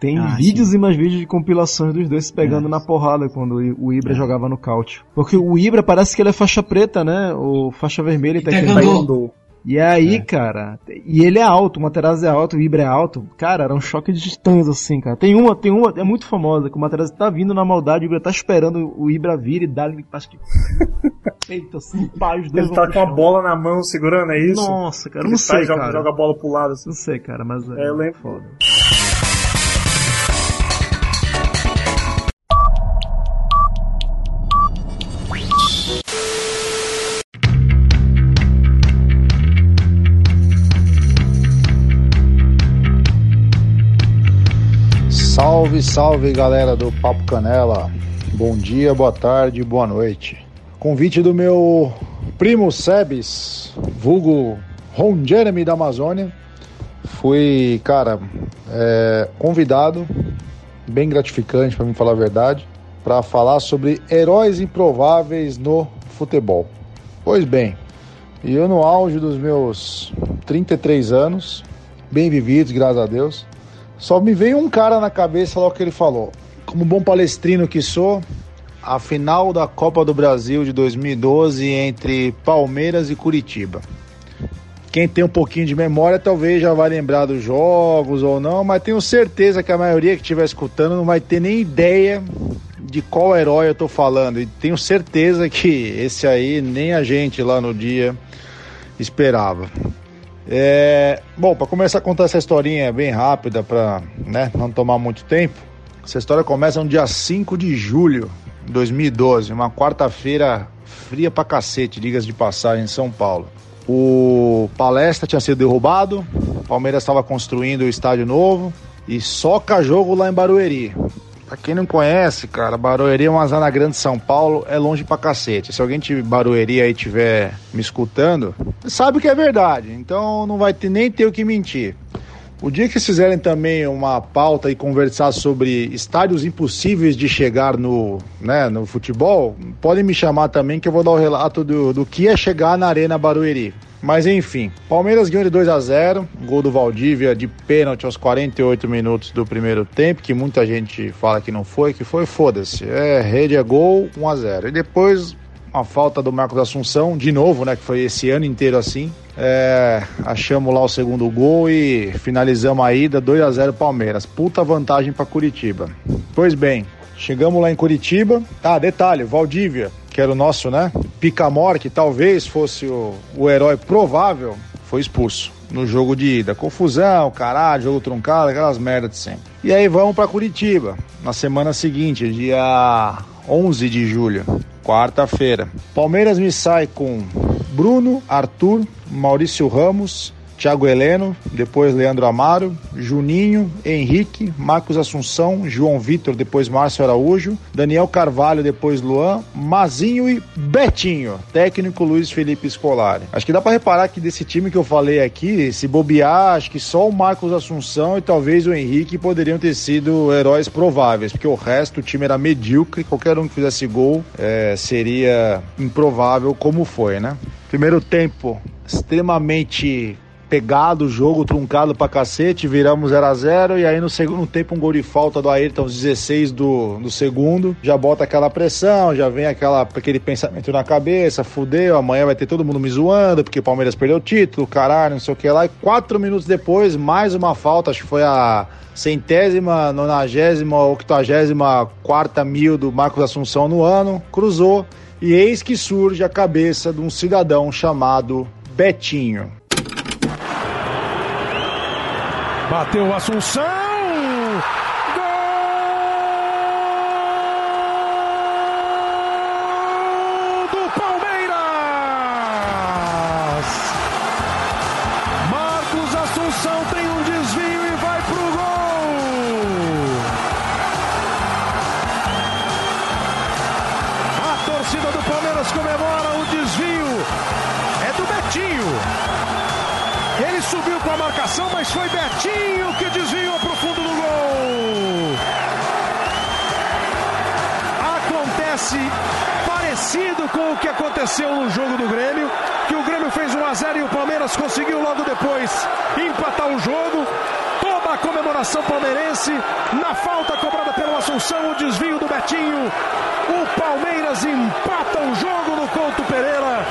Tem Ah, vídeos e mais vídeos de compilações dos dois se pegando É. na porrada quando o Ibra É. jogava no cáutio. Porque o Ibra parece que ele é faixa preta, né? Ou faixa vermelha e tá Taekwondo. taekwondo. E aí, É. cara, e ele é alto, o Materazzi é alto, o Ibra é alto. Cara, era um choque de titãs, assim, cara. Tem uma, tem uma, é muito famosa, que o Materazzi tá vindo na maldade, o Ibra tá esperando o Ibra vir e dar ele acho que. Eita, assim, pá, os dois Ele tá com a bola na mão segurando, é isso? Nossa, cara, Ele não sai sei, e joga, cara. joga a bola pro lado, assim. Não sei, cara, mas É, eu lembro. foda. Salve, salve galera do Papo Canela. Bom dia, boa tarde, boa noite. Convite do meu primo Sebes, vulgo Ron Jeremy da Amazônia. Fui, cara, é, convidado, bem gratificante para me falar a verdade, para falar sobre heróis improváveis no futebol. Pois bem, e eu no auge dos meus 33 anos, bem vividos, graças a Deus, só me veio um cara na cabeça logo que ele falou. Como bom palestrino que sou, a final da Copa do Brasil de 2012 entre Palmeiras e Curitiba. Quem tem um pouquinho de memória talvez já vai lembrar dos jogos ou não, mas tenho certeza que a maioria que estiver escutando não vai ter nem ideia de qual herói eu tô falando. E tenho certeza que esse aí nem a gente lá no dia esperava. É, bom, para começar a contar essa historinha bem rápida, para né, não tomar muito tempo, essa história começa no dia 5 de julho de 2012, uma quarta-feira fria pra cacete, digas de passagem, em São Paulo. O Palestra tinha sido derrubado, o Palmeiras estava construindo o estádio novo e soca jogo lá em Barueri. Pra quem não conhece, cara, Barueri é uma zona grande de São Paulo, é longe pra cacete. Se alguém de Barueri aí tiver me escutando, sabe que é verdade, então não vai ter, nem ter o que mentir. O dia que fizerem também uma pauta e conversar sobre estádios impossíveis de chegar no, né, no futebol, podem me chamar também que eu vou dar o relato do, do que é chegar na Arena Barueri. Mas enfim, Palmeiras ganhou de 2 a 0 gol do Valdívia de pênalti aos 48 minutos do primeiro tempo, que muita gente fala que não foi, que foi, foda-se. É, rede é gol, 1 a 0 E depois uma falta do Marcos Assunção, de novo, né, que foi esse ano inteiro assim. É, achamos lá o segundo gol e finalizamos a ida 2 a 0 Palmeiras. Puta vantagem para Curitiba. Pois bem, chegamos lá em Curitiba. Ah, detalhe, Valdívia, que era o nosso, né? Picamor, que talvez fosse o, o herói provável, foi expulso. no jogo de ida. Confusão, caralho, jogo truncado, aquelas merdas de sempre. E aí vamos para Curitiba, na semana seguinte, dia 11 de julho, quarta-feira. Palmeiras me sai com Bruno, Arthur, Maurício Ramos, Thiago Heleno, depois Leandro Amaro, Juninho, Henrique, Marcos Assunção, João Vitor, depois Márcio Araújo, Daniel Carvalho, depois Luan, Mazinho e Betinho, técnico Luiz Felipe Scolari. Acho que dá para reparar que desse time que eu falei aqui, se bobear, acho que só o Marcos Assunção e talvez o Henrique poderiam ter sido heróis prováveis, porque o resto, o time era medíocre, qualquer um que fizesse gol é, seria improvável como foi, né? Primeiro tempo extremamente pegado o jogo, truncado pra cacete, viramos 0 a 0 e aí no segundo tempo um gol de falta do Ayrton aos 16 do, do segundo, já bota aquela pressão, já vem aquela, aquele pensamento na cabeça, fudeu, amanhã vai ter todo mundo me zoando, porque o Palmeiras perdeu o título, caralho, não sei o que lá, e quatro minutos depois, mais uma falta, acho que foi a centésima, nonagésima, octogésima quarta mil do Marcos Assunção no ano, cruzou, e eis que surge a cabeça de um cidadão chamado Betinho. Bateu o Assunção. Gol do Palmeiras. Marcos Assunção tem um desvio e vai pro gol. A torcida do Palmeiras comemora o desvio. É do Betinho. Ele subiu com a marcação, mas foi Betinho Acontece parecido com o que aconteceu no jogo do Grêmio, que o Grêmio fez 1 a 0 e o Palmeiras conseguiu logo depois empatar o jogo. Toda a comemoração palmeirense, na falta cobrada pelo Assunção, o desvio do Betinho. O Palmeiras empata o jogo no Couto Pereira.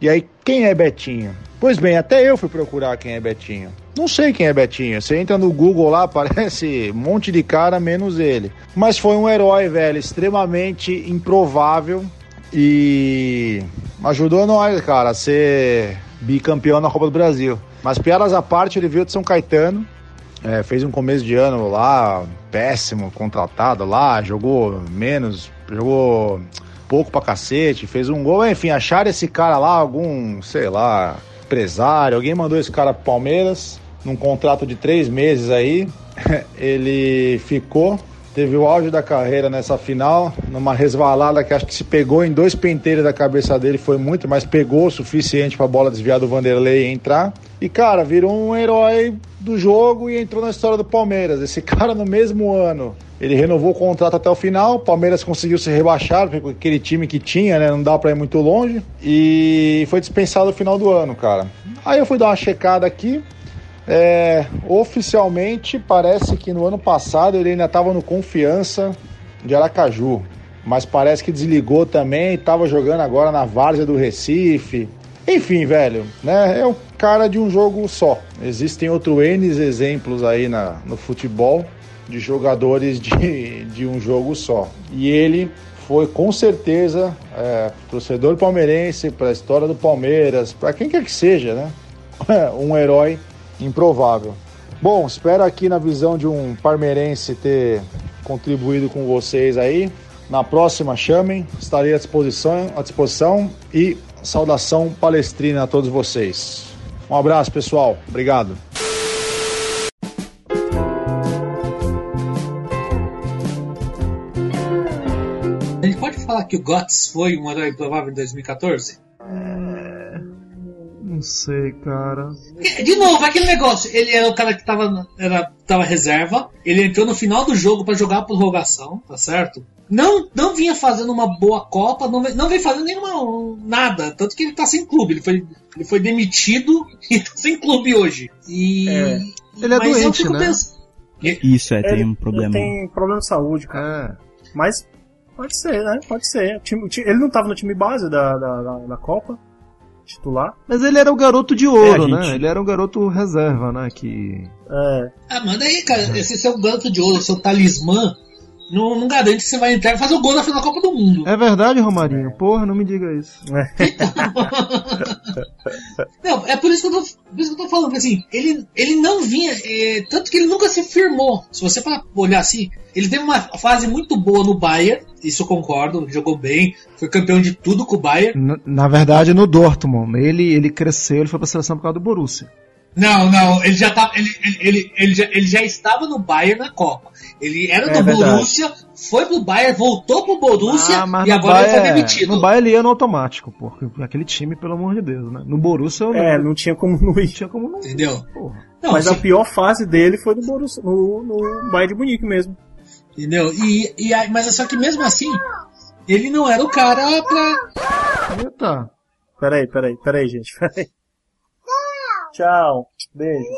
E aí, quem é Betinho? Pois bem, até eu fui procurar quem é Betinho. Não sei quem é Betinho. Você entra no Google lá, [laughs] aparece um monte de cara, menos ele. Mas foi um herói, velho, extremamente improvável e ajudou nós, cara, a ser bicampeão na Copa do Brasil. Mas piadas à parte, ele veio de São Caetano, é, fez um começo de ano lá péssimo, contratado lá, jogou menos, jogou pouco pra cacete, fez um gol, enfim, acharam esse cara lá, algum, sei lá, empresário, alguém mandou esse cara pro Palmeiras, num contrato de três meses aí, [laughs] ele ficou, teve o auge da carreira nessa final, numa resvalada que acho que se pegou em dois penteiros da cabeça dele, foi muito, mas pegou o suficiente pra bola desviar do Vanderlei entrar, e cara, virou um herói do jogo e entrou na história do Palmeiras, esse [laughs] cara no mesmo ano ele renovou o contrato até o final. O Palmeiras conseguiu se rebaixar, porque aquele time que tinha, né? Não dá pra ir muito longe. E foi dispensado no final do ano, cara. Aí eu fui dar uma checada aqui. É, oficialmente, parece que no ano passado ele ainda estava no Confiança de Aracaju. Mas parece que desligou também estava jogando agora na Várzea do Recife. Enfim, velho, né? É o cara de um jogo só. Existem outros N exemplos aí na, no futebol de jogadores de, de um jogo só. E ele foi com certeza é, torcedor palmeirense para a história do Palmeiras, para quem quer que seja, né? [laughs] um herói improvável. Bom, espero aqui na visão de um palmeirense ter contribuído com vocês aí. Na próxima chamem, estarei à disposição, à disposição e saudação palestrina a todos vocês. Um abraço, pessoal. Obrigado. A gente pode falar que o Guts foi um herói provável em 2014? Não sei, cara. De novo, aquele negócio. Ele era o cara que tava, era, tava reserva. Ele entrou no final do jogo para jogar a prorrogação, tá certo? Não, não vinha fazendo uma boa Copa, não, não vem fazendo nenhuma nada. Tanto que ele tá sem clube. Ele foi, ele foi demitido [laughs] e tá sem clube hoje. E. É. Ele é mas eu doente, fico né? pensando- Isso, é, tem Ele- um problema. Tem problema de saúde, cara. Mas pode ser, né? Pode ser. O time- o time- ele não tava no time base da, da, da, da Copa, titular. Mas ele era o garoto de ouro, É, né? Ele era um garoto reserva, né? Que. É. Ah, manda aí, cara. Esse seu garoto de ouro, seu talismã. Não, não garante que você vai entrar e fazer o gol na final da Copa do Mundo. É verdade, Romarinho? Porra, não me diga isso. [laughs] Não, é por isso que eu tô, por isso que eu tô falando, assim, ele, ele não vinha, é, tanto que ele nunca se firmou. Se você para olhar assim, ele teve uma fase muito boa no Bayern, isso eu concordo, jogou bem, foi campeão de tudo com o Bayern. Na, na verdade, no Dortmund. Ele, ele cresceu, ele foi pra seleção por causa do Borussia. Não, não, ele já, tá, ele, ele, ele, ele, já, ele já estava no Bayern na Copa. Ele era É do verdade. Borussia, foi pro Bayern, voltou pro Borussia Ah, mas e agora ele foi Bayern- demitido. No Bayern ele ia no automático, porque aquele time, pelo amor de Deus, né? No Borussia eu É, não tinha como não ir. tinha como não. Entendeu? Porra. Não, Mas a pior fase dele foi no, Borussia, no, no Bayern de Munique mesmo. Entendeu? E, e aí, mas é só que mesmo assim, ele não era o cara pra. Eita. Peraí, peraí, peraí, gente. Peraí. Tchau. Beijo.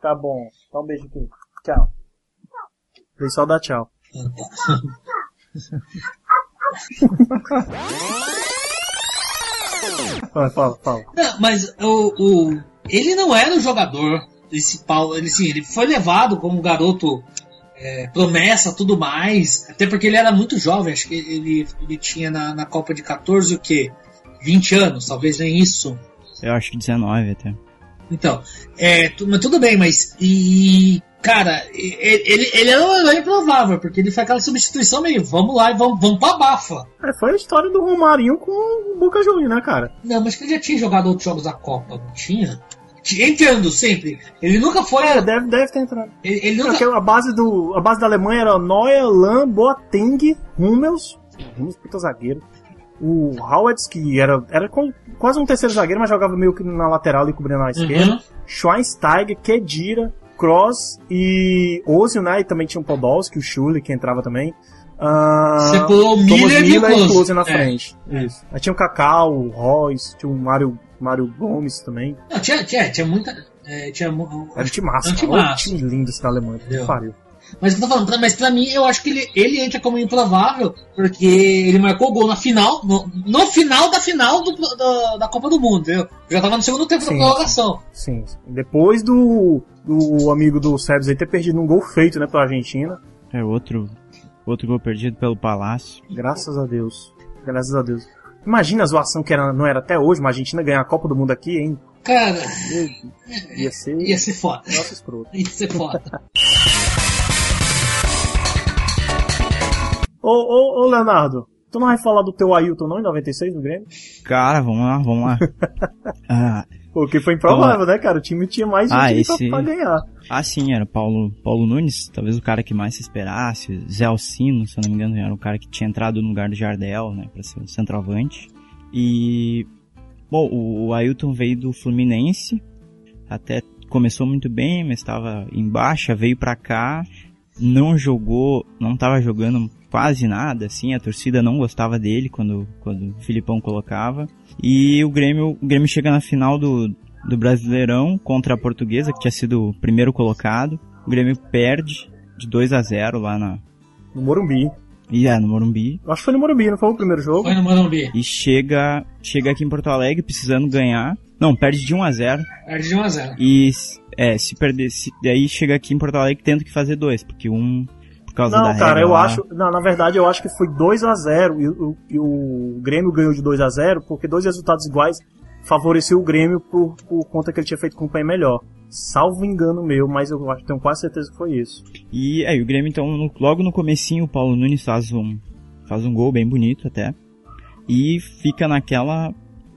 Tá bom. Dá um beijo aqui. Tchau. Vem só dar tchau. [laughs] Vai, fala, fala. Não, mas o, o, ele não era o jogador principal. Ele, sim, ele foi levado como um garoto é, promessa tudo mais. Até porque ele era muito jovem. Acho que ele, ele tinha na, na Copa de 14 o quê? 20 anos, talvez nem isso. Eu acho que 19 até. Então, é, tu- mas tudo bem, mas. E. Cara, ele, ele era um herói improvável, porque ele foi aquela substituição meio, vamos lá e vamos, vamos pra bafa. É, foi a história do Romarinho com o Boca Juniors, né, cara? Não, mas que ele já tinha jogado outros jogos da Copa, não tinha? Entrando sempre. Ele nunca foi. É, deve, deve ter entrado. Ele, ele nunca. Porque a base, do, a base da Alemanha era Neuer, Lan, Boateng, Hummels, Hummels, puta zagueiro. O Howard, que era, era co- quase um terceiro zagueiro, mas jogava meio que na lateral e cobrindo na esquerda. Uhum. Schweinsteiger, Kedira, Kroos e Ozil, né? E também tinha o Podolski, o Schule, que entrava também. Ah, Você pulou Miller e o Miller Klose. Klose na É. frente. Isso. Aí tinha o Kaká, o Royce, tinha o Mário, Mário Gomes também. Não, tinha, tinha, tinha muita. é, tinha, Era um time massa. Um time lindo esse da Alemanha. Que pariu. Mas o eu tô falando, pra- mas pra mim eu acho que ele, ele entra como improvável, porque ele marcou gol na final, no, no final da final do, do- da Copa do Mundo, entendeu? Já tava no segundo tempo Sim, da prorrogação. Sim. sim. Depois do, do amigo do Sérgio aí ter perdido um gol feito, né, pela Argentina. É outro, outro gol perdido pelo Palácio. Graças a Deus. Graças a Deus. Imagina a zoação que era, não era até hoje, mas a Argentina ganhar a Copa do Mundo aqui, hein? Cara, Ia ser. ia ser foda. Nossa, escroto. Ia ser foda. [laughs] Ô, ô, ô, Leonardo, tu não vai falar do teu Ailton não em 96 no Grêmio? Cara, vamos lá, vamos lá. [laughs] Ah, Porque foi improvável, né, cara? O time tinha mais gente Ah, esse- pra, pra ganhar. ah, sim, era Paulo, Paulo Nunes, talvez o cara que mais se esperasse. Zé Alcino, se eu não me engano, era o cara que tinha entrado no lugar do Jardel, né, pra ser o centroavante. E, bom, o, o Ailton veio do Fluminense, até começou muito bem, mas estava em baixa, veio pra cá, não jogou, não tava jogando quase nada, assim, a torcida não gostava dele quando, quando o Filipão colocava. E o Grêmio, o Grêmio chega na final do, do Brasileirão contra a Portuguesa, que tinha sido o primeiro colocado. O Grêmio perde de 2 a 0 lá na, No Morumbi. e é, no Morumbi. Acho que foi no Morumbi, não foi o primeiro jogo? Foi no Morumbi. E chega, chega aqui em Porto Alegre precisando ganhar. Não, perde de 1 a 0 Perde de 1x0. E é, se perder, se, daí chega aqui em Porto Alegre tendo que fazer dois, porque um causa da Não, cara, eu lá- acho. Não, na verdade eu acho que foi 2 a 0 e, o- e o Grêmio ganhou de 2 a 0 porque dois resultados iguais favoreceu o Grêmio por, por conta que ele tinha feito campanha melhor. Salvo engano meu, mas eu acho, tenho quase certeza que foi isso. E aí o Grêmio então no- logo no comecinho o Paulo Nunes faz um faz um gol bem bonito até e fica naquela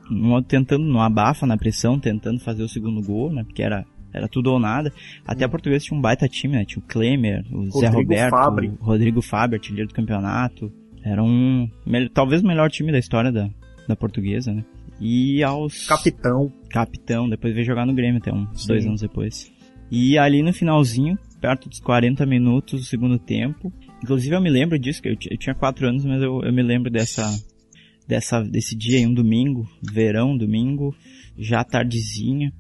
no- tentando no abafa na pressão, tentando fazer o segundo gol, né? Porque era era tudo ou nada. Até a Portuguesa tinha um baita time, né? Tinha o Klemer, o Zé Rodrigo Roberto, Fabre. o Rodrigo Faber, artilheiro do campeonato. Era um talvez o melhor time da história da, da Portuguesa, né? E aos Capitão. capitão, depois veio jogar no Grêmio até uns Sim. dois anos depois. E ali no finalzinho, perto dos 40 minutos do segundo tempo, inclusive eu me lembro disso, que eu, eu tinha 4 anos, mas eu, eu me lembro dessa, dessa, desse dia, em um domingo, verão, domingo, já tardezinha,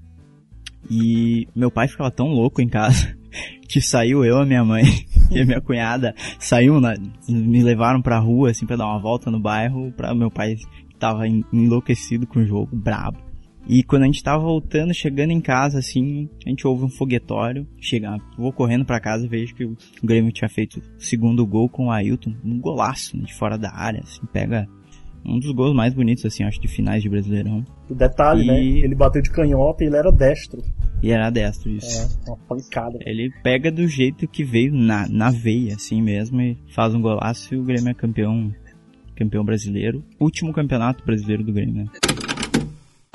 e meu pai ficava tão louco em casa, [laughs] que saiu eu, a minha mãe [laughs] e a minha cunhada, saiu, na, me levaram pra rua, assim, pra dar uma volta no bairro, pra meu pai que tava en- enlouquecido com o jogo, brabo. E quando a gente tava voltando, chegando em casa, assim, a gente ouve um foguetório. Chega, vou correndo pra casa e vejo que o Grêmio tinha feito o segundo gol com o Ailton. Um golaço, né, de fora da área, assim, pega um dos gols mais bonitos, assim, acho, de finais de Brasileirão. O detalhe, E- né? Ele bateu de canhota e ele era destro. E era destro, isso. É, uma pancada. Ele pega do jeito que veio, na, na veia, assim mesmo, e faz um golaço e o Grêmio é campeão, campeão brasileiro. Último campeonato brasileiro do Grêmio, né?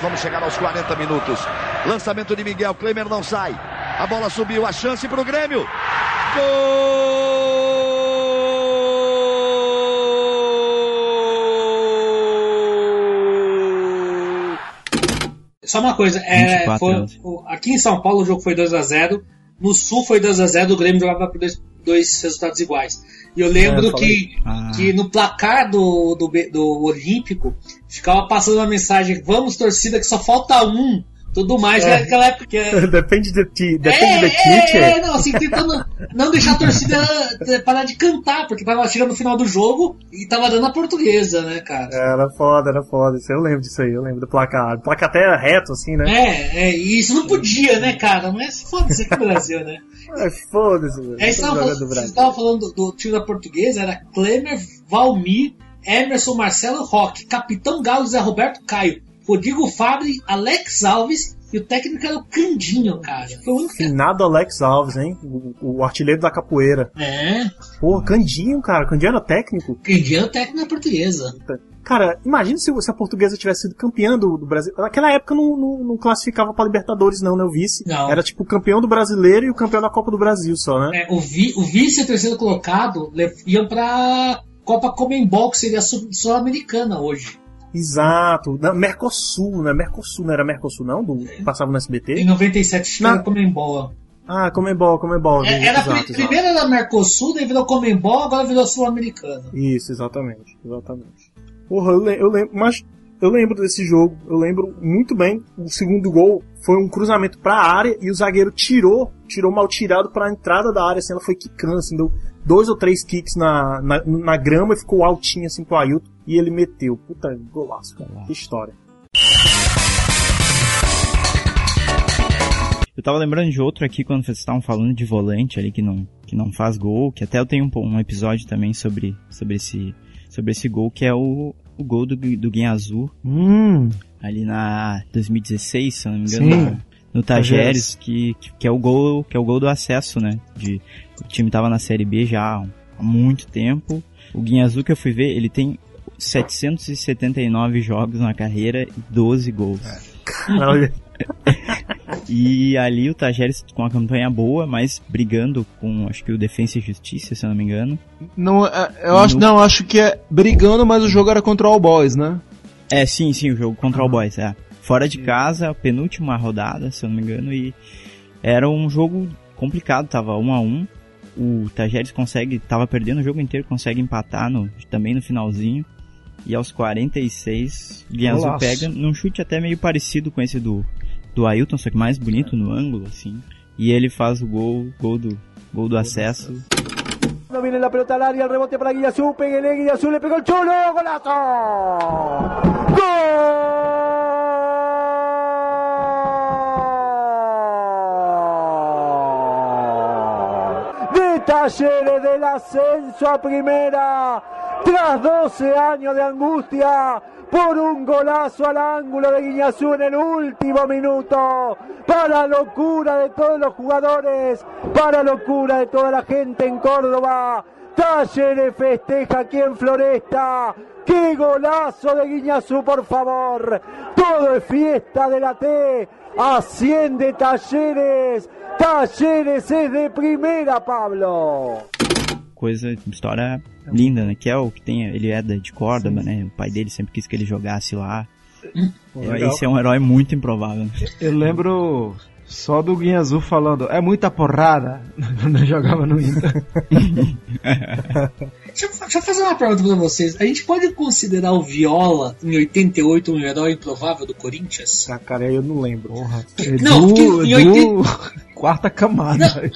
Vamos chegar aos 40 minutos. Lançamento de Miguel, Klemer não sai. A bola subiu, a chance para o Grêmio. Gol! Só uma coisa, é, 24 foi- aqui em São Paulo o jogo foi 2x0, no Sul foi 2x0, o Grêmio jogava por dois, dois resultados iguais. E eu lembro É, falei. que, Ah. que no placar do, do, do Olímpico ficava passando uma mensagem: vamos torcida que só falta um. Tudo mais, É. naquela época que é- [laughs] depende de ti, depende é, ti, é, é, não, assim, tentando não deixar a torcida eh, parar de cantar, porque tava chegando no final do jogo e tava dando a portuguesa, né, cara? Era foda, era foda. Isso Eu lembro disso aí, eu lembro do placar. O placar até era reto, assim, né? É, é, e isso não podia, né, cara? Mas foda-se aqui no Brasil, né? [laughs] É, foda-se, velho. É, você Tô tava jogando falando, do você Brasil. tava falando do, do time da portuguesa, era Klemer, Valmir, Emerson, Marcelo Roque, Capitão Galo, Zé Roberto Caio, Rodrigo Fabre, Alex Alves e o técnico era o Candinho, cara. Foi o único. Finado Alex Alves, hein? O, o artilheiro da capoeira. É, Porra, Candinho, cara. Candinho era técnico. Candinho o técnico da portuguesa. Cara, imagina se, se a portuguesa tivesse sido campeã do, do Brasil. Naquela época não, não, não classificava pra Libertadores, não, né? O vice. Não. Era tipo o campeão do brasileiro e o campeão da Copa do Brasil só, né? É, o, vi, o vice e o terceiro colocado iam pra Copa Comembol, que seria sul-americana hoje. Exato. Na, Mercosul, né? Mercosul, não era Mercosul, não? Do, que passava no Em SBT? 97 tinha Não. a Comembol. Ah, Comembol, Comembol. É, Era, exato, pri- exato. primeiro era Mercosul, daí virou Comembol, agora virou Sul-Americana. Isso, exatamente, exatamente. Porra, eu, eu lembro, mas eu lembro desse jogo, eu lembro muito bem. O segundo gol foi um cruzamento pra área e o zagueiro tirou, tirou mal tirado pra entrada da área, assim, ela foi quicando, assim, deu dois ou três kicks na, na, na grama e ficou altinho assim pro Ailton e ele meteu. Puta, golaço, cara. Que história. Eu tava lembrando de outro aqui quando vocês estavam falando de volante ali que não, que não faz gol, que até eu tenho um, um episódio também sobre, sobre, esse, sobre esse gol, que é o, o gol do, do Guinha Azul, Hum, ali na 2016, se eu não me engano, Sim. No, no Tajeres, que, que, é o gol, que é o gol do acesso, né? De, o time tava na Série B já há, muito tempo. O Guinha Azul que eu fui ver, ele tem 779 jogos na carreira e 12 gols. Caralho. [laughs] E ali o Tajeres com a campanha boa, mas brigando com, acho que o Defensa e Justiça, se eu não me engano. não, é- eu acho, não, acho que é brigando, mas o jogo era contra o All Boys, né? É, sim, sim, o jogo contra o Boys, é. Fora de casa, penúltima rodada, se eu não me engano, e era um jogo complicado, tava um a um. O Tajeres consegue, tava perdendo o jogo inteiro, consegue empatar no, também no finalzinho. E aos 46, o Guiazul Golaço. pega num chute até meio parecido com esse do, do Ailton, só que mais bonito no ângulo, assim. E ele faz o gol, gol do, gol do acesso. No viene la pelota al área, el rebote para peguele, le pegó el golazo. ¡Gol! Talleres del ascenso a primera, tras 12 años de angustia, por un golazo al ángulo de Guiñazú en el último minuto, para locura de todos los jugadores, para locura de toda la gente en Córdoba. Talleres festeja aquí en Floresta. ¡Qué golazo de Guiñazú, por favor! Todo es fiesta de la T. Asciende Talleres. Talleres es de primera, Pablo. coisa, história linda, né? Que é o que tem, ele é de Córdoba, né? O pai dele sempre quis que ele jogasse lá. É, legal. Esse é um herói muito improvável. né? Eu lembro só do Guinha Azul falando, é muita porrada, [laughs] quando jogava no Inter. [laughs] Deixa, eu- deixa eu fazer uma pergunta pra vocês. A gente pode considerar o Viola em 88 um herói improvável do Corinthians? Ah, cara, eu não lembro. [laughs] Não, Edu, porque em Edu, quarta camada.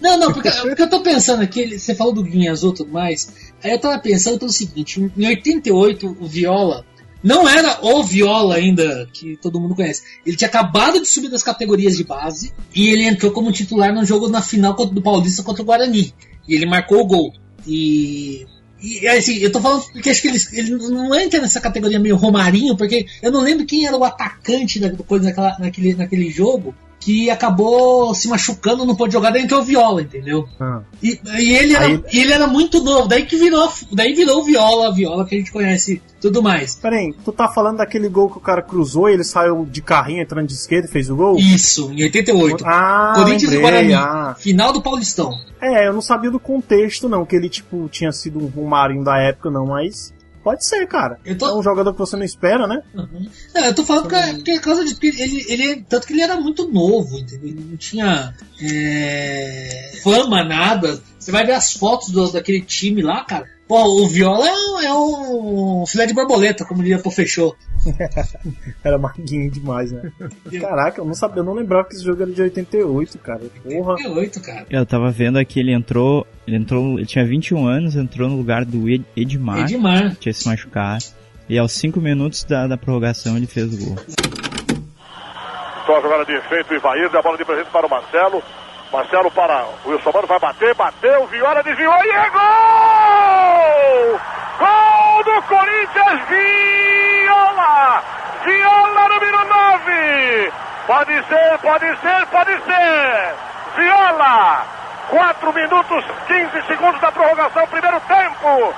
Não, não, porque, porque eu tô pensando aqui, ele- você falou do Guinha Azul e tudo mais. Aí eu tava pensando pelo seguinte: em 88, o Viola não era o Viola ainda, que todo mundo conhece. Ele tinha acabado de subir das categorias de base e ele entrou como titular no jogo na final do Paulista contra o Guarani. E ele marcou o gol. E. E assim, eu tô falando porque acho que ele, ele não entra nessa categoria meio Romarinho, porque eu não lembro quem era o atacante da coisa naquela, naquele, naquele jogo que acabou se machucando, não pôde jogar, daí entrou o Viola, entendeu? Ah. E, e ele era, Aí- e ele era muito novo, daí que virou, daí virou o Viola, a Viola que a gente conhece tudo mais. Pera aí, tu tá falando daquele gol que o cara cruzou e ele saiu de carrinho entrando de esquerda e fez o gol? Isso, em 88. Ah, Corinthians e lembrei, Guarani, ah. final do Paulistão. É, eu não sabia do contexto, não, que ele, tipo, tinha sido um Romarinho da época, não, mas pode ser, cara. É um jogador que você não espera, né? Não, eu tô falando porque, porque é por causa de porque ele, ele. Tanto que ele era muito novo, entendeu? Ele não tinha é, fama, nada. Você vai ver as fotos do- daquele time lá, cara. Pô, o Viola é um, é um filé de borboleta, como diria pro Fechou. [laughs] Era maguinho demais, né? Caraca, eu não sabia, eu não lembrava que esse jogo era de 88, cara. Porra. 88, cara. Eu tava vendo aqui, ele entrou, ele entrou, ele tinha 21 anos, entrou no lugar do Ed- Edmar, Edmar. tinha se machucar, e aos 5 minutos da, da prorrogação ele fez o gol. Só a jogada de efeito, Ivair, dá a bola de presente para o Marcelo. Marcelo para Wilson Mano, vai bater, bateu, Viola desviou e é gol! Gol do Corinthians, Viola! Viola número 9! Pode ser, pode ser, pode ser! Viola! 4 minutos 15 segundos da prorrogação, primeiro tempo!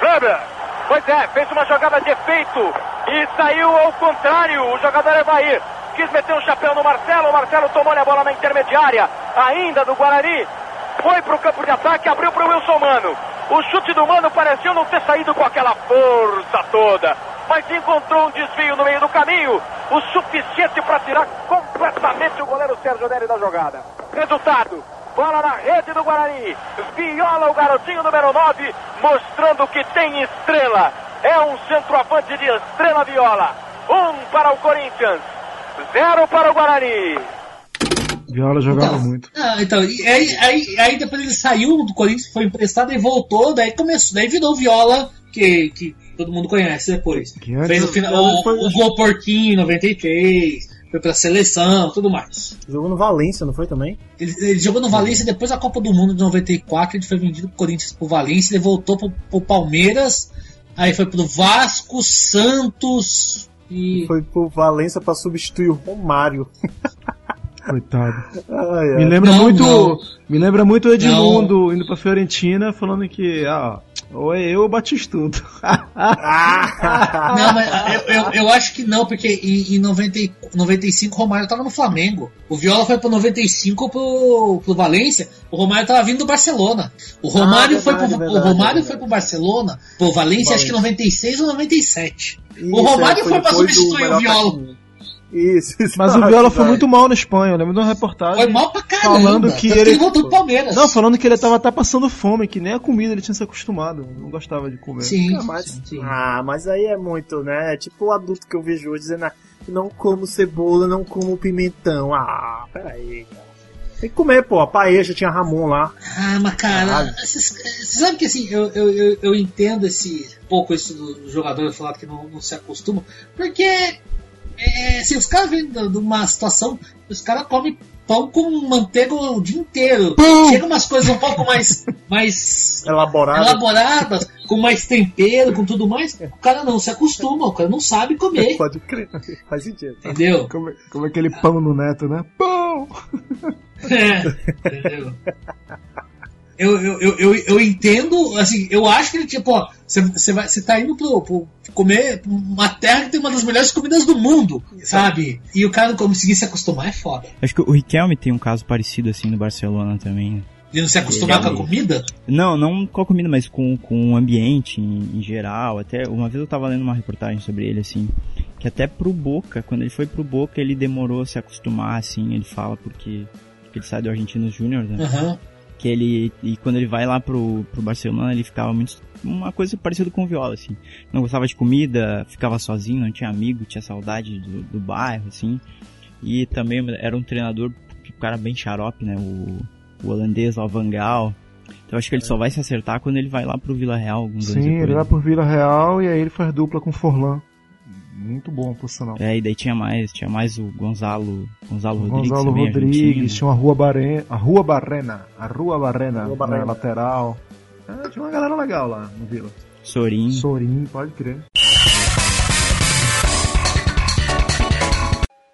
Kleber! Pois é, fez uma jogada de efeito e saiu ao contrário. O jogador Evair quis meter um chapéu no Marcelo. O Marcelo tomou a bola na intermediária, ainda do Guarani. Foi para o campo de ataque, abriu para o Wilson Mano. O chute do Mano pareceu não ter saído com aquela força toda, mas encontrou um desvio no meio do caminho, o suficiente para tirar completamente o goleiro Sérgio Neri da jogada. Resultado: bola na rede do Guarani. Viola o garotinho número 9, mostrando que tem estrela. É um centroavante de estrela Viola. Um para o Corinthians, zero para o Guarani. Viola jogava muito. Ah, então, e aí, aí, aí depois ele saiu do Corinthians, foi emprestado e voltou, daí começou, daí virou Viola, que, que todo mundo conhece depois. Fez o, final, o, o gol porquinho em 93, foi pra seleção, tudo mais. Jogou no Valência, não foi também? Ele, ele jogou no Valência depois da Copa do Mundo de 94, ele foi vendido pro Corinthians pro Valência, ele voltou pro, pro Palmeiras, aí foi pro Vasco, Santos e. Foi pro Valência pra substituir o Romário. [laughs] Coitado. Ai, ai. Me lembra Não, muito. não. Me lembra muito o Edmundo indo pra Fiorentina falando que, ah, ou é eu ou Batistuto. Não, mas eu, eu, eu acho que não, porque em, em 90, e- 95 o Romário tava no Flamengo. O Viola foi pro 95 pro, pro Valência. O Romário tava vindo do Barcelona. O Romário, Ah, foi, verdade, pro, verdade, o Romário verdade. foi pro Barcelona, pro Valência, acho que Valência. 96 ou 97. Isso, o Romário é, foi, pra depois do substituir o Viola. Isso, isso. Mas o Viola foi muito mal na Espanha. Eu lembro de uma reportagem. Foi mal pra caramba. Falando que ele. ele voltou pro Palmeiras. Não, falando que ele tava até passando fome, que nem a comida ele tinha se acostumado. Não gostava de comer. Ah, mas, ah, mas aí é muito, né? É tipo o adulto que eu vejo hoje dizendo, ah, não como cebola, não como pimentão. Ah, peraí, cara. Tem que comer, pô. A paeja tinha Ramon lá. Ah, mas cara, vocês- você sabe que assim, eu, eu, eu, eu entendo esse pouco isso do, do jogador falar que não, não se acostuma, porque é, assim, os caras vêm de uma situação, os caras comem pão com manteiga o dia inteiro. Chega umas coisas um pouco mais, mais Elaborado. elaboradas, com mais tempero, com tudo mais. O cara não se acostuma, o cara não sabe comer. [laughs] Pode crer. Faz sentido. Entendeu? Como, como aquele pão no neto, né? Pão! [laughs] É, entendeu? Eu, eu, eu, eu, entendo, assim, eu acho que ele, tipo, ó, você, você, vai, você tá indo pro, pro comer uma terra que tem uma das melhores comidas do mundo, sabe? E o cara não conseguir se acostumar é foda. Acho que o Riquelme tem um caso parecido assim no Barcelona também. De não se acostumar Ele- com a comida? Não, não com a comida, mas com, com o ambiente em, em geral. Até uma vez eu tava lendo uma reportagem sobre ele, assim, que até pro Boca, quando ele foi pro Boca, ele demorou a se acostumar, assim, ele fala porque, porque ele sai do Argentinos Júnior, né? Aham. Que ele, e quando ele vai lá pro, pro Barcelona, ele ficava muito, uma coisa parecida com o Viola, assim. Não gostava de comida, ficava sozinho, não tinha amigo, tinha saudade do, do bairro, assim. E também era um treinador, um cara bem xarope, né? O, o holandês lá, o Van Gaal. Então acho que ele só vai se acertar quando ele vai lá pro Vila Real Sim, ele vai por Vila Real e aí ele faz dupla com Forlan. Muito bom, por sinal. É, e daí tinha mais, tinha mais o Gonzalo, Gonzalo Rodrigues Gonzalo também, Rodrigues, argentino. tinha uma Rua Barrena, a Rua Barrena, a Rua Barrena, Rua Barrena. na lateral. É, tinha uma galera legal lá no Vila. Sorin. Sorin, pode crer.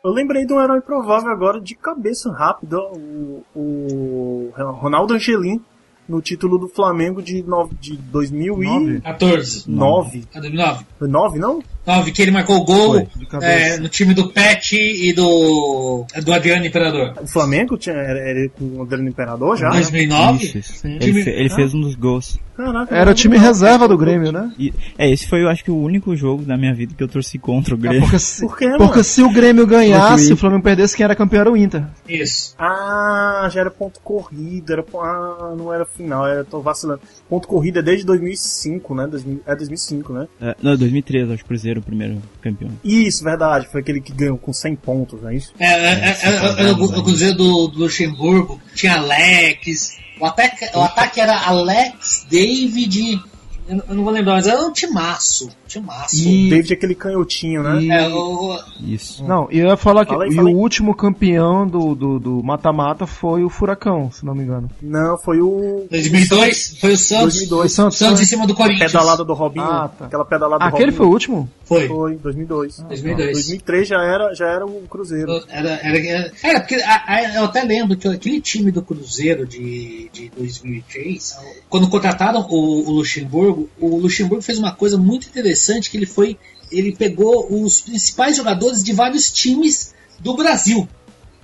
Eu lembrei de um herói provável agora de cabeça rápida, o, o Ronaldo Angelim, no título do Flamengo de, no, de 2009. 14. 9. Ah, 2009. Foi 9, não? 9, que ele marcou o gol é, no time do Pet e do, do Adriano Imperador. O Flamengo tinha, era, era com o Adriano Imperador já? 2009? Isso, isso. Sim. Ele, fe- ele Ah. fez um dos gols. Caraca, Era o time reserva do Grêmio, né? E- é, esse foi, eu acho que, o único jogo da minha vida que eu torci contra o Grêmio. Porque se, [laughs] Por quê, mano? porque se o Grêmio ganhasse, Porque o Flamengo perdesse, quem era campeão era o Inter. Isso. Ah, já era ponto corrida, era, ah, não era final, era, tô vacilando. Ponto corrida é desde 2005, né? 2000 é 2005, né? É, não, 2013, acho que o Cruzeiro, o primeiro campeão. Isso, verdade, foi aquele que ganhou com 100 pontos, não é isso? É, é, é, é, é, o, o Cruzeiro do, do Luxemburgo, tinha Alex, o ataque, o ataque era Alex, David, eu, não vou lembrar, mas era um timaço, timaço. O David é aquele canhotinho, né? E- É, o, Isso. Não, e eu ia falar que Fala aí, e fala o último campeão do do do mata-mata foi o Furacão, se não me engano. Não, foi o. 2002 foi o Santos, 2002. O Santos, Santos em cima do Corinthians. Pedalada do Robinho. Ah, tá. Aquela pedalada do Aquele Robinho. foi o último? Foi. Foi, 2002. 2002. 2003 já era, já era o Cruzeiro. Era, era, era, era, porque a- a- eu até lembro que aquele time do Cruzeiro de, de 2003, quando contrataram o, o Luxemburgo, o Luxemburgo fez uma coisa muito interessante que ele foi, ele pegou os principais jogadores de vários times do Brasil,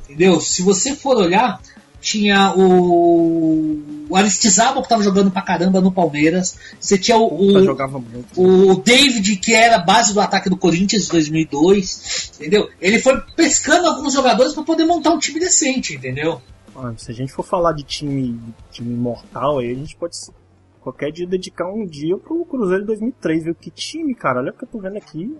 entendeu? Se você for olhar, tinha o, o Aristizábal que estava jogando pra caramba no Palmeiras, você tinha o, o, muito. o David, que era a base do ataque do Corinthians de 2002, entendeu? Ele foi pescando alguns jogadores para poder montar um time decente, entendeu? Mano, se a gente for falar de time, time mortal, aí a gente pode qualquer dia dedicar um dia pro Cruzeiro de 2003, viu? Que time, cara. Olha o que eu tô vendo aqui.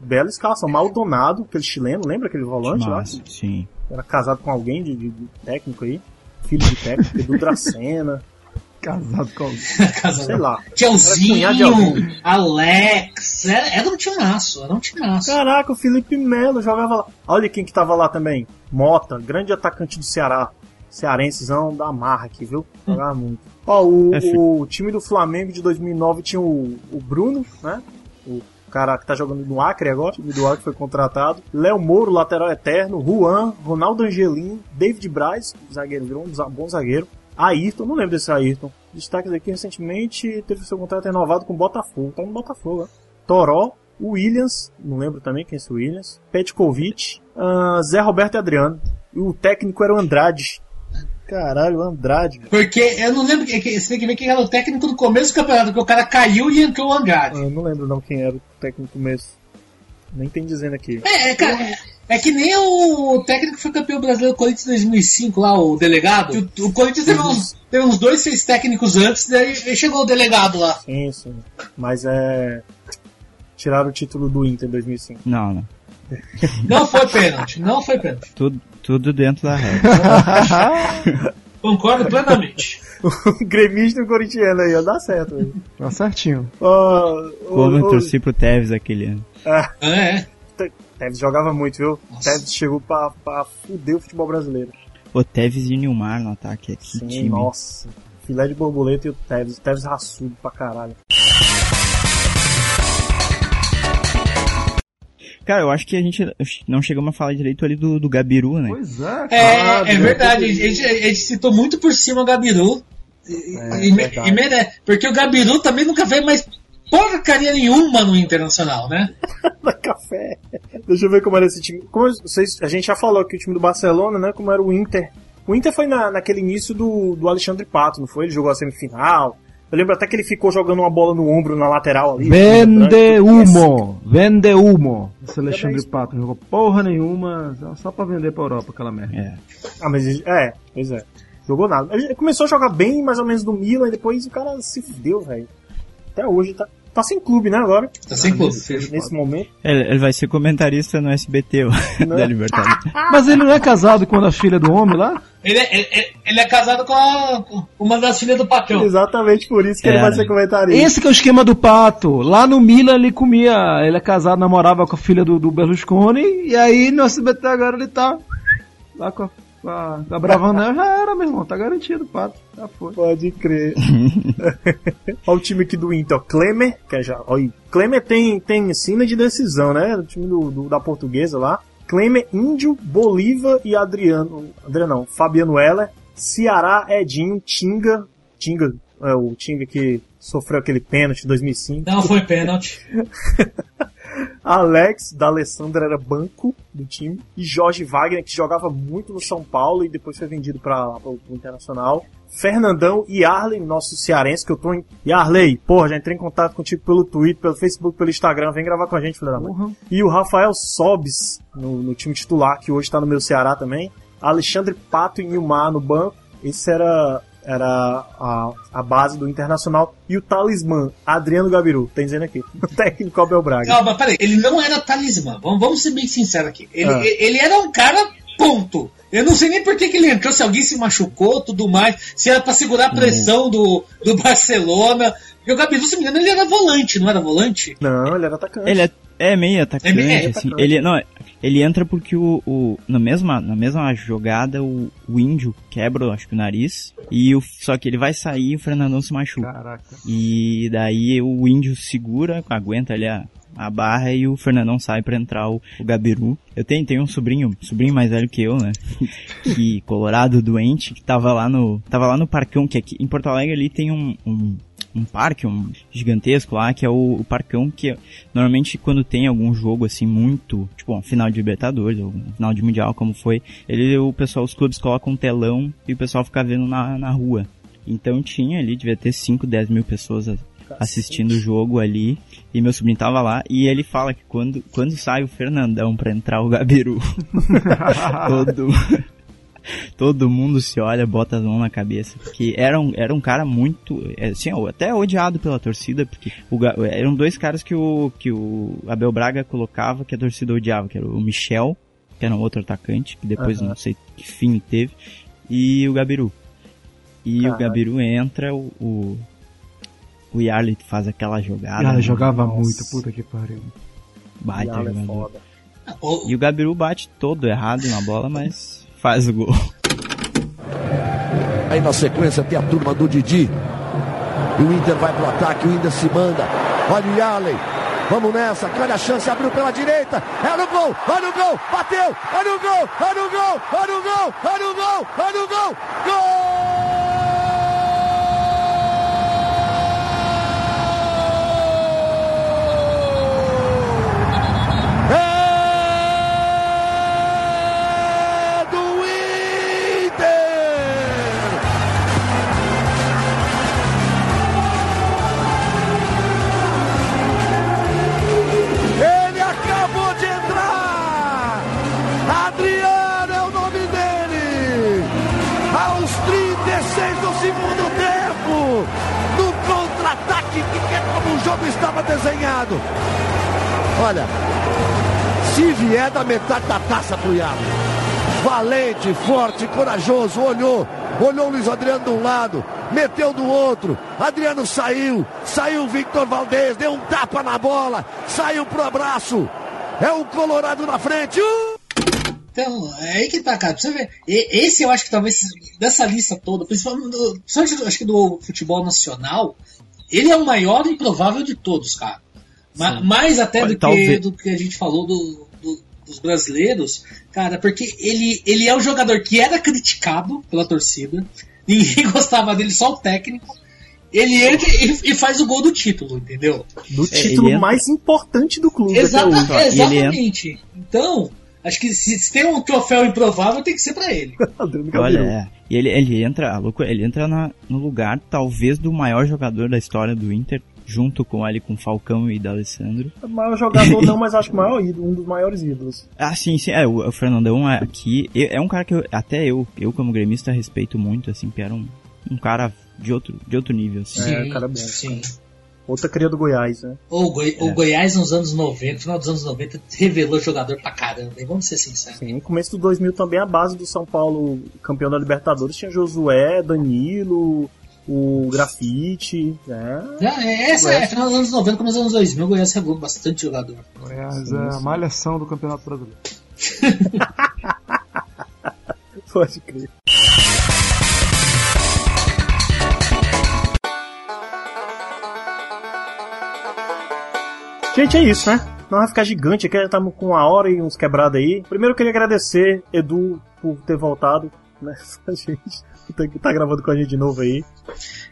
Bela escalação. Maldonado, aquele chileno, lembra aquele volante lá? Sim. Era casado com alguém de, de- de técnico aí. Filho de técnico, Edu Dracena. [laughs] Casado com [laughs] Sei lá. Tchauzinho, alguém. Alex, era, era um timaço, era um timaço. Caraca, o Felipe Melo jogava lá. Olha quem que tava lá também. Mota, grande atacante do Ceará. Cearensezão da marra aqui, viu? Jogava muito. Ó, o, É, o time do Flamengo de 2009 tinha o, o Bruno, né? O cara que tá jogando no Acre agora, o time do Acre foi contratado. Léo Moro, lateral eterno. Juan, Ronaldo Angelim, David Braz, zagueiro, virou um bom zagueiro. Ayrton, não lembro desse Ayrton. Destaques aqui recentemente, teve seu contrato renovado com o Botafogo. Tá no Botafogo, né? Toró, o Williams, não lembro também quem é esse Williams. Petkovic, ah, Zé Roberto e Adriano. E o técnico era o Andrade. Caralho, o Andrade. Porque eu não lembro, que- que- você tem que ver quem era o técnico do começo do campeonato, porque o cara caiu e entrou o Andrade. Ah, Eu não lembro não quem era o técnico mesmo. Nem tem dizendo aqui. É, é, cara, é que nem o técnico que foi campeão brasileiro do Corinthians em 2005, lá, o delegado. O, o Corinthians teve uns, teve uns dois, seis técnicos antes, daí chegou o delegado lá. Sim, sim. Mas é. Tiraram o título do Inter em 2005. Não, não. Não foi pênalti, não foi pênalti. Tudo, tudo dentro da regra. [laughs] Concordo plenamente. o gremista e o corintiano aí, ó, dá certo. velho. Tá certinho. Ó, Como ó, eu torci pro Tevez aquele ano. ah, É, Te- Tevez jogava muito, viu? Tevez chegou pra, pra fuder o futebol brasileiro. O Tevez e o Nilmar no ataque. Que Sim, time. nossa. Filé de borboleta e o Tevez. O Tevez raçudo pra caralho. Cara, eu acho que a gente não chegamos a falar direito ali do, do Gabiru, né? Pois é, é, cara. é verdade. A gente, a gente citou muito por cima o Gabiru. E, É, e, e merece. Porque o Gabiru também nunca veio mais porcaria nenhuma no Internacional, né? [laughs] da café. Deixa eu ver como era esse time. Como vocês, a gente já falou que o time do Barcelona, né? Como era o Inter. O Inter foi na, naquele início do, do Alexandre Pato, não foi? Ele jogou a semifinal. Eu lembro até que ele ficou jogando uma bola no ombro na lateral ali. Vende Branco. humo! Vende humo! Esse Alexandre. Pato não jogou porra nenhuma, só pra vender pra Europa aquela merda. É. Ah, mas ele- é, pois é. Jogou nada. Ele começou a jogar bem, mais ou menos no Milan, e depois o cara se fudeu, velho. Até hoje tá. Tá sem clube, né, agora? Tá sem clube. Nesse, nesse momento. Ele, ele vai ser comentarista no SBT ó, da Libertadores. [laughs] Mas ele não é casado com a filha do homem lá? Ele é, ele, ele é casado com, a, com uma das filhas do patrão. Exatamente por isso que ele É. vai ser comentarista. Esse que é o esquema do Pato. Lá no Milan ele comia, ele é casado, namorava com a filha do, do Berlusconi, e aí no SBT agora ele tá lá com a, com a, com a Bravanel, já era, meu irmão, tá garantido o Pato. Já foi. Pode crer. [laughs] Olha o time aqui do Inter, ó, Klemer, que é já, olha aí. Klemer tem, tem sina de decisão, né? O time do, do- da portuguesa lá. Klemer, Índio, Bolívar e Adriano. Adriano não, Fabiano Heller, Ceará, Edinho, Tinga. Tinga, é o Tinga que sofreu aquele pênalti em 2005. Não foi pênalti. [laughs] Alex, da Alessandra, era banco do time. E Jorge Wagner, que jogava muito no São Paulo e depois foi vendido para o Internacional. Fernandão e Arley, nosso cearense, que eu tô em. E Arley, porra, já entrei em contato contigo pelo Twitter, pelo Facebook, pelo Instagram. Vem gravar com a gente, filho da mãe. Porra. E o Rafael Sobes, no, no time titular, que hoje tá no meu Ceará também. Alexandre Pato e Nilmar no banco. Esse era, era a, a base do Internacional. E o talismã, Adriano Gabiru, tem dizendo aqui. [laughs] O técnico Abel Braga. Calma, peraí, ele não era talismã. Vamos, vamos ser bem sinceros aqui. Ele, Ah. ele era um cara ponto. Eu não sei nem por que, que ele entrou, se alguém se machucou, tudo mais, se era pra segurar a pressão do, do Barcelona. Porque o Gabiru, se me engano, ele era volante, não era volante? Não, ele era atacante. Ele é, é meio atacante, É meio assim. Ele, não, ele entra porque o, o- na, mesma, na mesma jogada o, o índio quebra, acho que o nariz. E o, só que ele vai sair e o Fernandão se machuca. Caraca. E daí o índio segura, aguenta ali a, a barra e o Fernandão sai pra entrar o, o Gabiru. Eu tenho, tenho um sobrinho, sobrinho mais velho que eu, né? [laughs] que colorado doente, que tava lá no, tava lá no Parcão, que aqui em Porto Alegre ali tem um, um, um parque, um gigantesco lá, que é o, o Parcão, que normalmente quando tem algum jogo assim muito, tipo, um final de Libertadores, ou um final de Mundial, como foi, ele, o pessoal, os clubes colocam um telão e o pessoal fica vendo na, na rua. Então tinha ali, devia ter 5, 10 mil pessoas assistindo o jogo ali, e meu sobrinho tava lá, e ele fala que quando, quando sai o Fernandão pra entrar o Gabiru, [laughs] [laughs] todo, todo mundo se olha, bota as mãos na cabeça, porque era um, era um cara muito, é, assim, até odiado pela torcida, porque o eram dois caras que o, que o Abel Braga colocava que a torcida odiava, que era o Michel, que era um outro atacante, que depois Aham. não sei que fim teve, e o Gabiru. E o. Gabiru entra, o, o, o Yarley faz aquela jogada. Né? jogava Nossa. muito, puta que pariu. Baita é jogador. E o Gabiru bate todo errado na bola, mas faz o gol. Aí na sequência tem a turma do Didi. E o Inter vai pro ataque, o Inter se manda. Olha o Yaley. Vamos nessa, olha a chance, abriu pela direita. É no gol, olha o gol, bateu, olha o gol, olha o gol, olha o gol, olha o gol, olha o gol. Gol! Estava desenhado! Olha, se vier da metade da taça pro Iago. Valente, forte, corajoso, olhou, olhou o Luiz Adriano de um lado, meteu do outro. Adriano saiu, saiu Victor Valdez, deu um tapa na bola, saiu pro abraço. É o Colorado na frente. Uh! Então, é aí que tá, cara. Pra você ver. Esse eu acho que talvez, dessa lista toda, principalmente, do, principalmente acho que do futebol nacional, ele é o maior improvável de todos, cara. Ma- mais até do que, talvez- do que a gente falou do- do- dos brasileiros, cara, porque ele, ele é um jogador que era criticado pela torcida, [laughs] ninguém gostava dele, só o técnico. Ele entra e, e faz o gol do título, entendeu? Do É, título mais importante do clube. Exata- hoje. Exatamente. Então, acho que se, se tem um troféu improvável, tem que ser pra ele. [laughs] Olha, é. E ele, ele entra, a loucura, ele entra na- no lugar, talvez, do maior jogador da história do Inter, junto com ali com Falcão e D'Alessandro. O maior jogador [laughs] não, mas acho que o maior ídolo, um dos maiores ídolos. Ah, sim, sim, é, o, o Fernandão é aqui, é é um cara que eu- até eu, eu como gremista respeito muito, assim, que era um, um cara de outro, de outro nível, assim. É, cara bom. Sim. Outra cria do Goiás, né? O, Goi É. o Goiás nos anos 90, final dos anos 90, revelou jogador pra caramba, hein? vamos ser sinceros. Sim, no começo do 2000 também a base do São Paulo, campeão da Libertadores, tinha Josué, Danilo, o Grafite, né? É, essa é, final dos anos 90, começo dos anos 2000, o Goiás revelou bastante jogador. Goiás é a malhação do Campeonato Brasileiro. [laughs] [laughs] Pode crer. Gente, é isso, né? Não vai ficar gigante aqui, já estamos com uma hora e uns quebrados aí. Primeiro eu queria agradecer, Edu, por ter voltado, né? [laughs] A gente tá, tá gravando com a gente de novo aí.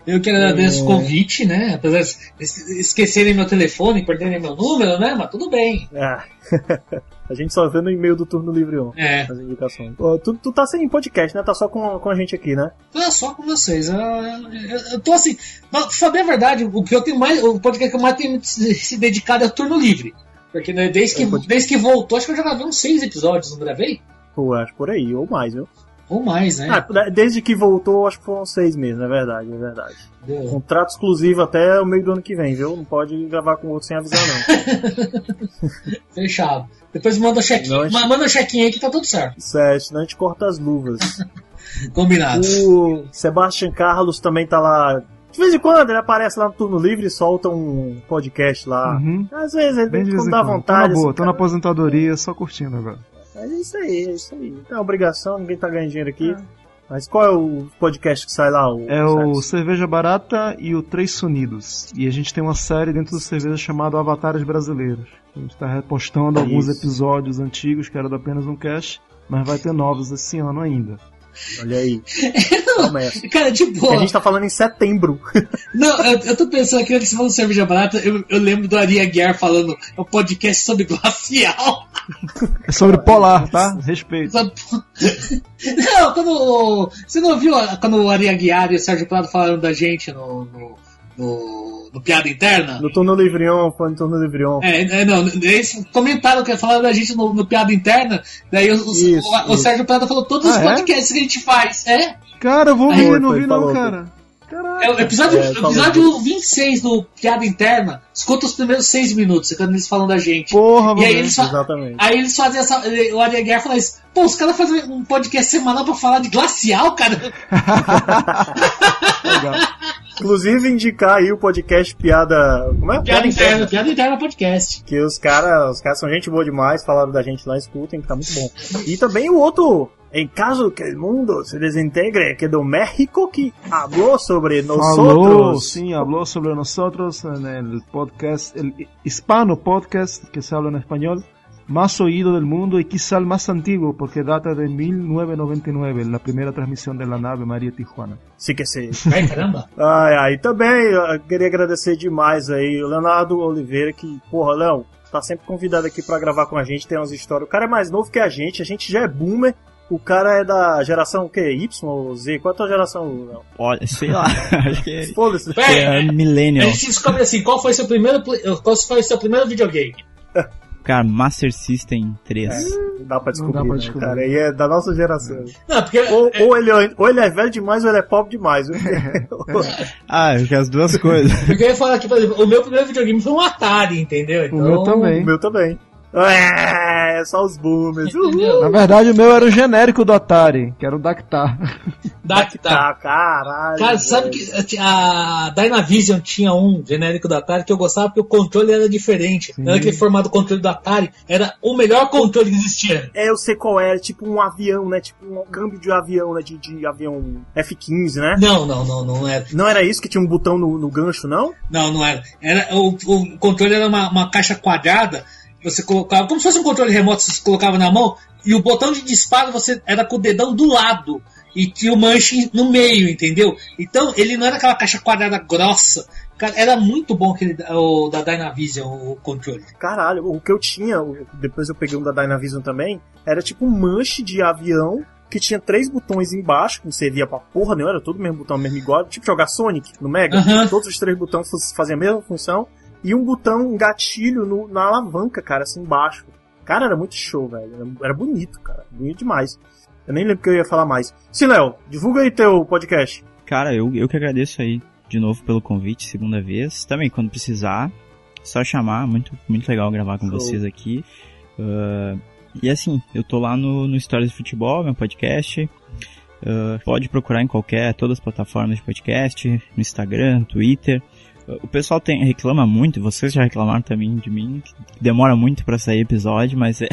Eu que agradeço É. o convite, né? Apesar de es- esquecerem meu telefone, perderem meu número, né? Mas tudo bem. Ah. [laughs] a gente só vê no e-mail do Turno Livre 1. É. As indicações. Tu, tu tá sem podcast, né? Tá só com, com a gente aqui, né? Tô só com vocês. Eu, eu- eu tô assim. Pra saber a verdade, o que eu tenho mais. O podcast que eu mais tenho se dedicado é o turno livre. Porque né, desde, É, que, desde que voltou, acho que eu já gravei uns seis episódios, não gravei? Pô, acho por aí, ou mais, viu? Ou mais, né? Ah, desde que voltou, acho que foram seis meses, é verdade, é verdade. Deu. Contrato exclusivo até o meio do ano que vem, viu? Não pode gravar com outro sem avisar, não. [laughs] Fechado. Depois manda o chequinho. Ma- Manda o chequinho aí que tá tudo certo. Certo, senão a gente corta as luvas. [laughs] Combinado. O Sebastian Carlos também tá lá. De vez em quando ele aparece lá no Turno Livre e solta um podcast lá. Uhum. Às vezes ele Bem quando em dá quando. Tô vontade. na boa, assim, tô na aposentadoria, só curtindo agora. Mas é isso aí, é isso aí. Não tem obrigação, ninguém tá ganhando dinheiro aqui. Mas qual é o podcast que sai lá? O É o Cerveja Barata e o Três Sonidos. E a gente tem uma série dentro do Cerveja chamada Avatares Brasileiros. A gente tá repostando alguns Isso. episódios antigos, que era do apenas um cast, mas vai ter novos esse ano ainda. Olha aí. [laughs] Promessa. Cara, de boa. a gente tá falando em setembro. [laughs] Não, eu, eu tô pensando aqui, que você falou cerveja barata, eu, eu lembro do Ari Aguiar falando, é um podcast sobre glacial. É sobre polar, tá? Respeito. [laughs] Não, quando. Você não viu quando o Ari Aguiar e o Sérgio Prado falaram da gente no. no, no- no Piada Interna? No Turno Livrion, foi no Turno Livrion. É, é, não, eles comentaram que falaram da gente no, no Piada Interna, daí o, o- Isso, o, o. Sérgio Prado falou todos os Ah, é? podcasts que a gente faz. É? Cara, eu vou Aí, ver, não vi não, cara. É o episódio, É, episódio 26 do Piada Interna, escuta os primeiros seis minutos, quando eles falam da gente. Porra, E aí eles, Exatamente. aí eles fazem essa. O Ari Aguiar fala isso. Pô, os caras fazem um podcast semanal pra falar de glacial, cara. [laughs] Legal. Inclusive indicar aí o podcast Piada. Como é? Piada Interna, Piada Interna Podcast. Que os caras os caras são gente boa demais, falaram da gente lá, escutem, que tá muito bom. E também o outro, em caso que o mundo se desintegre, que é do México, que falou sobre Falou, nosotros. sim, habló sobre nosotros en el podcast, el hispano podcast que se habla en español, más oído del mundo y quizá el más antiguo porque data de 1999, la primera transmisión de la nave María Tijuana. Sim que sim. [laughs] Ai, caramba. Ai, ai, também eu queria agradecer demais aí o Leonardo Oliveira, que, porra, Léo, tá sempre convidado aqui pra gravar com a gente, tem umas histórias. O cara é mais novo que a gente, a gente já é boomer. O cara é da geração o quê? Y ou Z? Qual é a tua geração, Léo? Olha, sei lá, [laughs] acho que é, Foda-se. Pera, é a millennial. gente descobre assim, qual foi seu primeiro, qual foi seu primeiro videogame? [laughs] Cara, Master System 3. Não dá pra descobrir, Não dá pra né, descobrir. cara. Aí é da nossa geração. Não, porque Ou, ou, ele, é- ou ele é velho demais ou ele é pobre demais. [laughs] Ah, eu quero as duas coisas. Porque eu ia falar aqui, por exemplo, o meu primeiro videogame foi um Atari, entendeu? Então, O meu também. o meu também. É, só os boomers. Uhul. Na verdade, o meu era o genérico do Atari, que era o Dactar. Dactar. Caralho. Cara, sabe que a Dynavision tinha um genérico do Atari que eu gostava porque o controle era diferente. Não era aquele formato do controle do Atari, era o melhor controle que existia. É, eu sei qual é, tipo um avião, né? Tipo um câmbio de avião, né? De, de avião F-15, né? Não, não, não, não era. Não era isso que tinha um botão no, no gancho, não? Não, não era. era o, o controle era uma, uma caixa quadrada, você colocava, como se fosse um controle remoto, você colocava na mão, e o botão de disparo você era com o dedão do lado. E tinha o manche no meio, entendeu? Então ele não era aquela caixa quadrada grossa. Cara, era muito bom aquele o, da Dynavision, o controle. Caralho, o que eu tinha, depois eu peguei um da Dynavision também, era tipo um manche de avião que tinha três botões embaixo, que não servia pra porra nenhuma, era todo o mesmo botão, mesmo igual, tipo jogar Sonic no Mega, Aham. todos os três botões faz- faziam a mesma função, e um botão, um gatilho no- na alavanca, cara, assim embaixo. Cara, era muito show, velho, era, bonito, cara, bonito demais. Eu nem lembro o que eu ia falar mais. Sim, Léo, divulga aí teu podcast. Cara, eu, eu que agradeço aí. de novo pelo convite, segunda vez. Também, quando precisar, só chamar. Muito, muito legal gravar com Show. vocês aqui. Uh, e assim, eu tô lá no, no Histórias de Futebol, meu podcast. Uh, pode procurar em qualquer, todas as plataformas de podcast, no Instagram, Twitter. O pessoal tem, reclama muito, vocês já reclamaram também de mim, que demora muito pra sair episódio, mas é.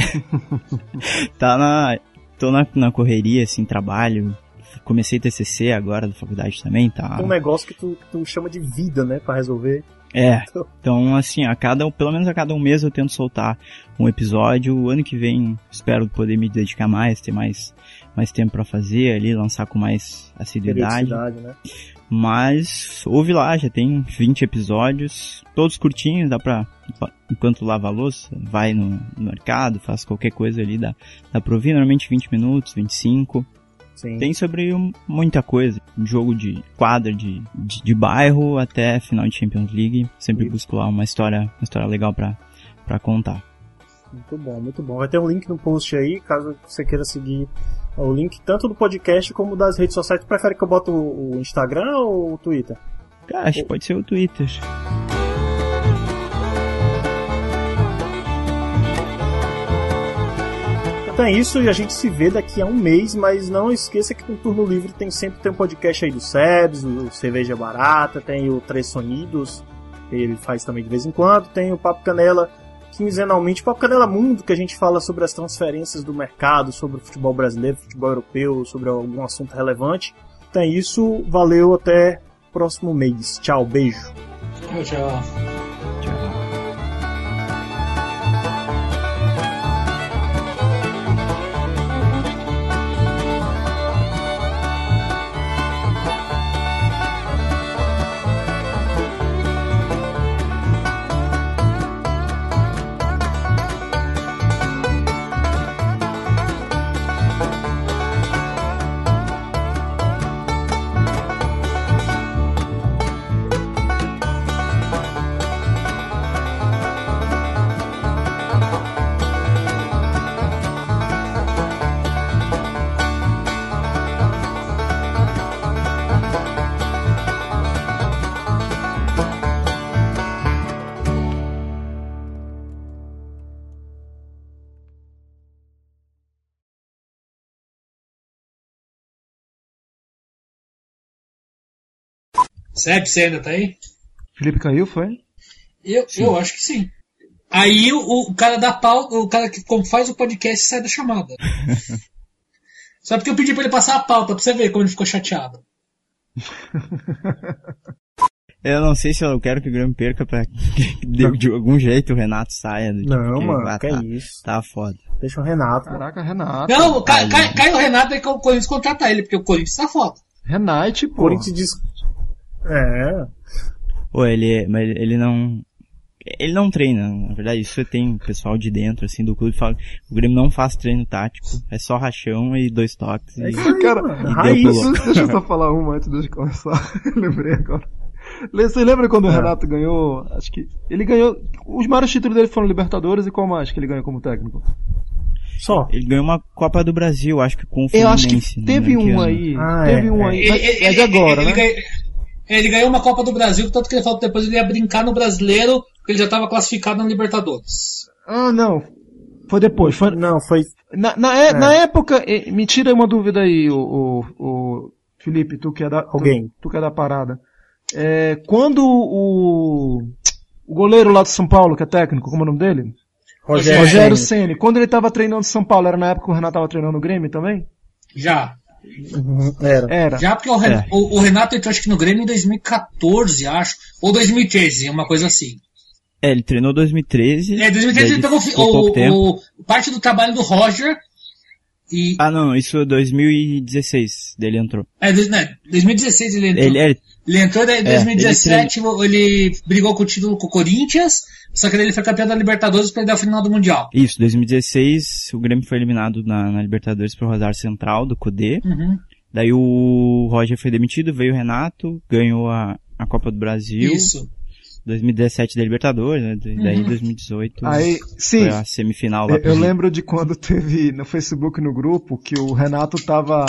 [laughs] tá na. tô na, na correria, assim, trabalho. Comecei TCC agora da faculdade também, tá? Um negócio que tu, tu chama de vida, né, pra resolver. É, então assim, a cada, pelo menos a cada um mês eu tento soltar um episódio. O ano que vem espero poder me dedicar mais, ter mais, mais tempo pra fazer ali, lançar com mais assiduidade. Né? Mas ouve lá, já tem 20 episódios, todos curtinhos, dá pra, enquanto lava a louça, vai no, mercado, faz qualquer coisa ali, dá, dá pra ouvir, normalmente 20 minutos, 25. Sim. Tem sobre um- muita coisa, jogo de quadra, de, de, de bairro até final de Champions League. Sempre busco lá uma história, uma história legal pra, pra contar. Muito bom, muito bom. Vai ter um link no post aí, caso você queira seguir o link tanto do podcast como das redes sociais. Tu prefere que eu bote o o Instagram ou o Twitter? Cara, acho que pode ser o Twitter. Então é isso e a gente se vê daqui a um mês, mas não esqueça que no Turno Livre tem sempre tem um podcast aí do Sebs, o Cerveja Barata, tem o Três Sonidos, ele faz também de vez em quando, tem o Papo Canela quinzenalmente, Papo Canela Mundo, que a gente fala sobre as transferências do mercado, sobre o futebol brasileiro, futebol europeu, sobre algum assunto relevante. Então é isso, valeu, até próximo mês. Tchau, beijo. Tchau, tchau. Sérgio, você ainda tá aí? Felipe caiu, foi? Eu, eu acho que sim. Aí o, o cara da pauta, o cara que faz o podcast sai da chamada. [laughs] Só porque eu pedi pra ele passar a pauta, pra você ver como ele ficou chateado. [laughs] Eu não sei se eu quero que o Grêmio perca pra que de, de algum jeito o Renato saia. Do Não, porque, mano, ah, que tá, isso. Tá foda. Deixa o Renato. Caraca, Renato. Não, cai, cai, cai o Renato e o Corinthians contrata ele, porque o Corinthians tá foda. Renate, pô. Corinthians diz. É. Pô, ele, mas ele não. Ele não treina, na verdade, isso tem pessoal de dentro, assim, do clube que fala o Grêmio não faz treino tático, é só rachão e dois toques. É e, isso aí, Cara, e Raiz. Deixa eu só falar uma antes de começar. [laughs] Lembrei agora. Você lembra quando o É. Renato ganhou? Acho que. Ele ganhou. Os maiores títulos dele foram Libertadores e qual mais que ele ganhou como técnico? Só. Ele ganhou uma Copa do Brasil, acho que com o Eu acho Fluminense. que teve um aí. Ah, teve é, um é. aí. Ele, mas ele- é de agora, ele né? ganhou- ele ganhou uma Copa do Brasil, tanto que ele falou que depois ele ia brincar no brasileiro, porque ele já estava classificado na Libertadores. Ah, não. Foi depois. Foi, Não, foi. na, na, é- na época, me tira uma dúvida aí, o, o, o Felipe, tu que é da, tu- Alguém. Tu, que é da parada. É, quando o, o goleiro lá do São Paulo, que é técnico, como é o nome dele? Rogério. Rogério Ceni. Quando ele tava treinando São Paulo, era na época que o Renato tava treinando o Grêmio também? Já. Era. Era. Já porque o, Ren- É. o- o Renato entrou acho que no Grêmio em 2014, acho. Ou 2013, uma coisa assim. É, ele treinou 2013. É, 2013 daí ele pegou o, o- parte do trabalho do Roger. E. Ah, não, isso é 2016, dele entrou. É, dois- né, 2016 ele entrou. Ele, é, Ele entrou em ele 2017, ele, brigou com o título com o Corinthians, só que daí ele foi campeão da Libertadores e perdeu a final do Mundial. isso, 2016, o Grêmio foi eliminado na, na Libertadores pro Rosário Central, do Cudê. Uhum. Daí o Roger foi demitido, veio o Renato, ganhou a, a Copa do Brasil. Isso. 2017 da Libertadores, né? Daí Uhum. 2018 Aí, sim. foi a semifinal lá. Eu, eu lembro de quando teve no Facebook, no grupo, que o Renato tava.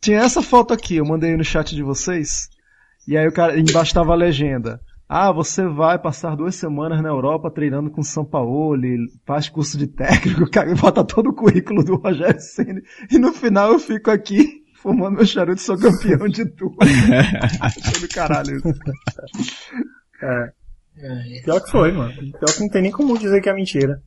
Tinha essa foto aqui, eu mandei no chat de vocês. E aí o cara, embaixo tava a legenda. Ah, você vai passar duas semanas na Europa treinando com São Paulo, faz curso de técnico, [laughs] cara, bota todo o currículo do Rogério Senna. E no final eu fico aqui fumando meu charuto e sou campeão de tudo. [laughs] do caralho. É. Pior que foi, mano. Pior que não tem nem como dizer que é mentira.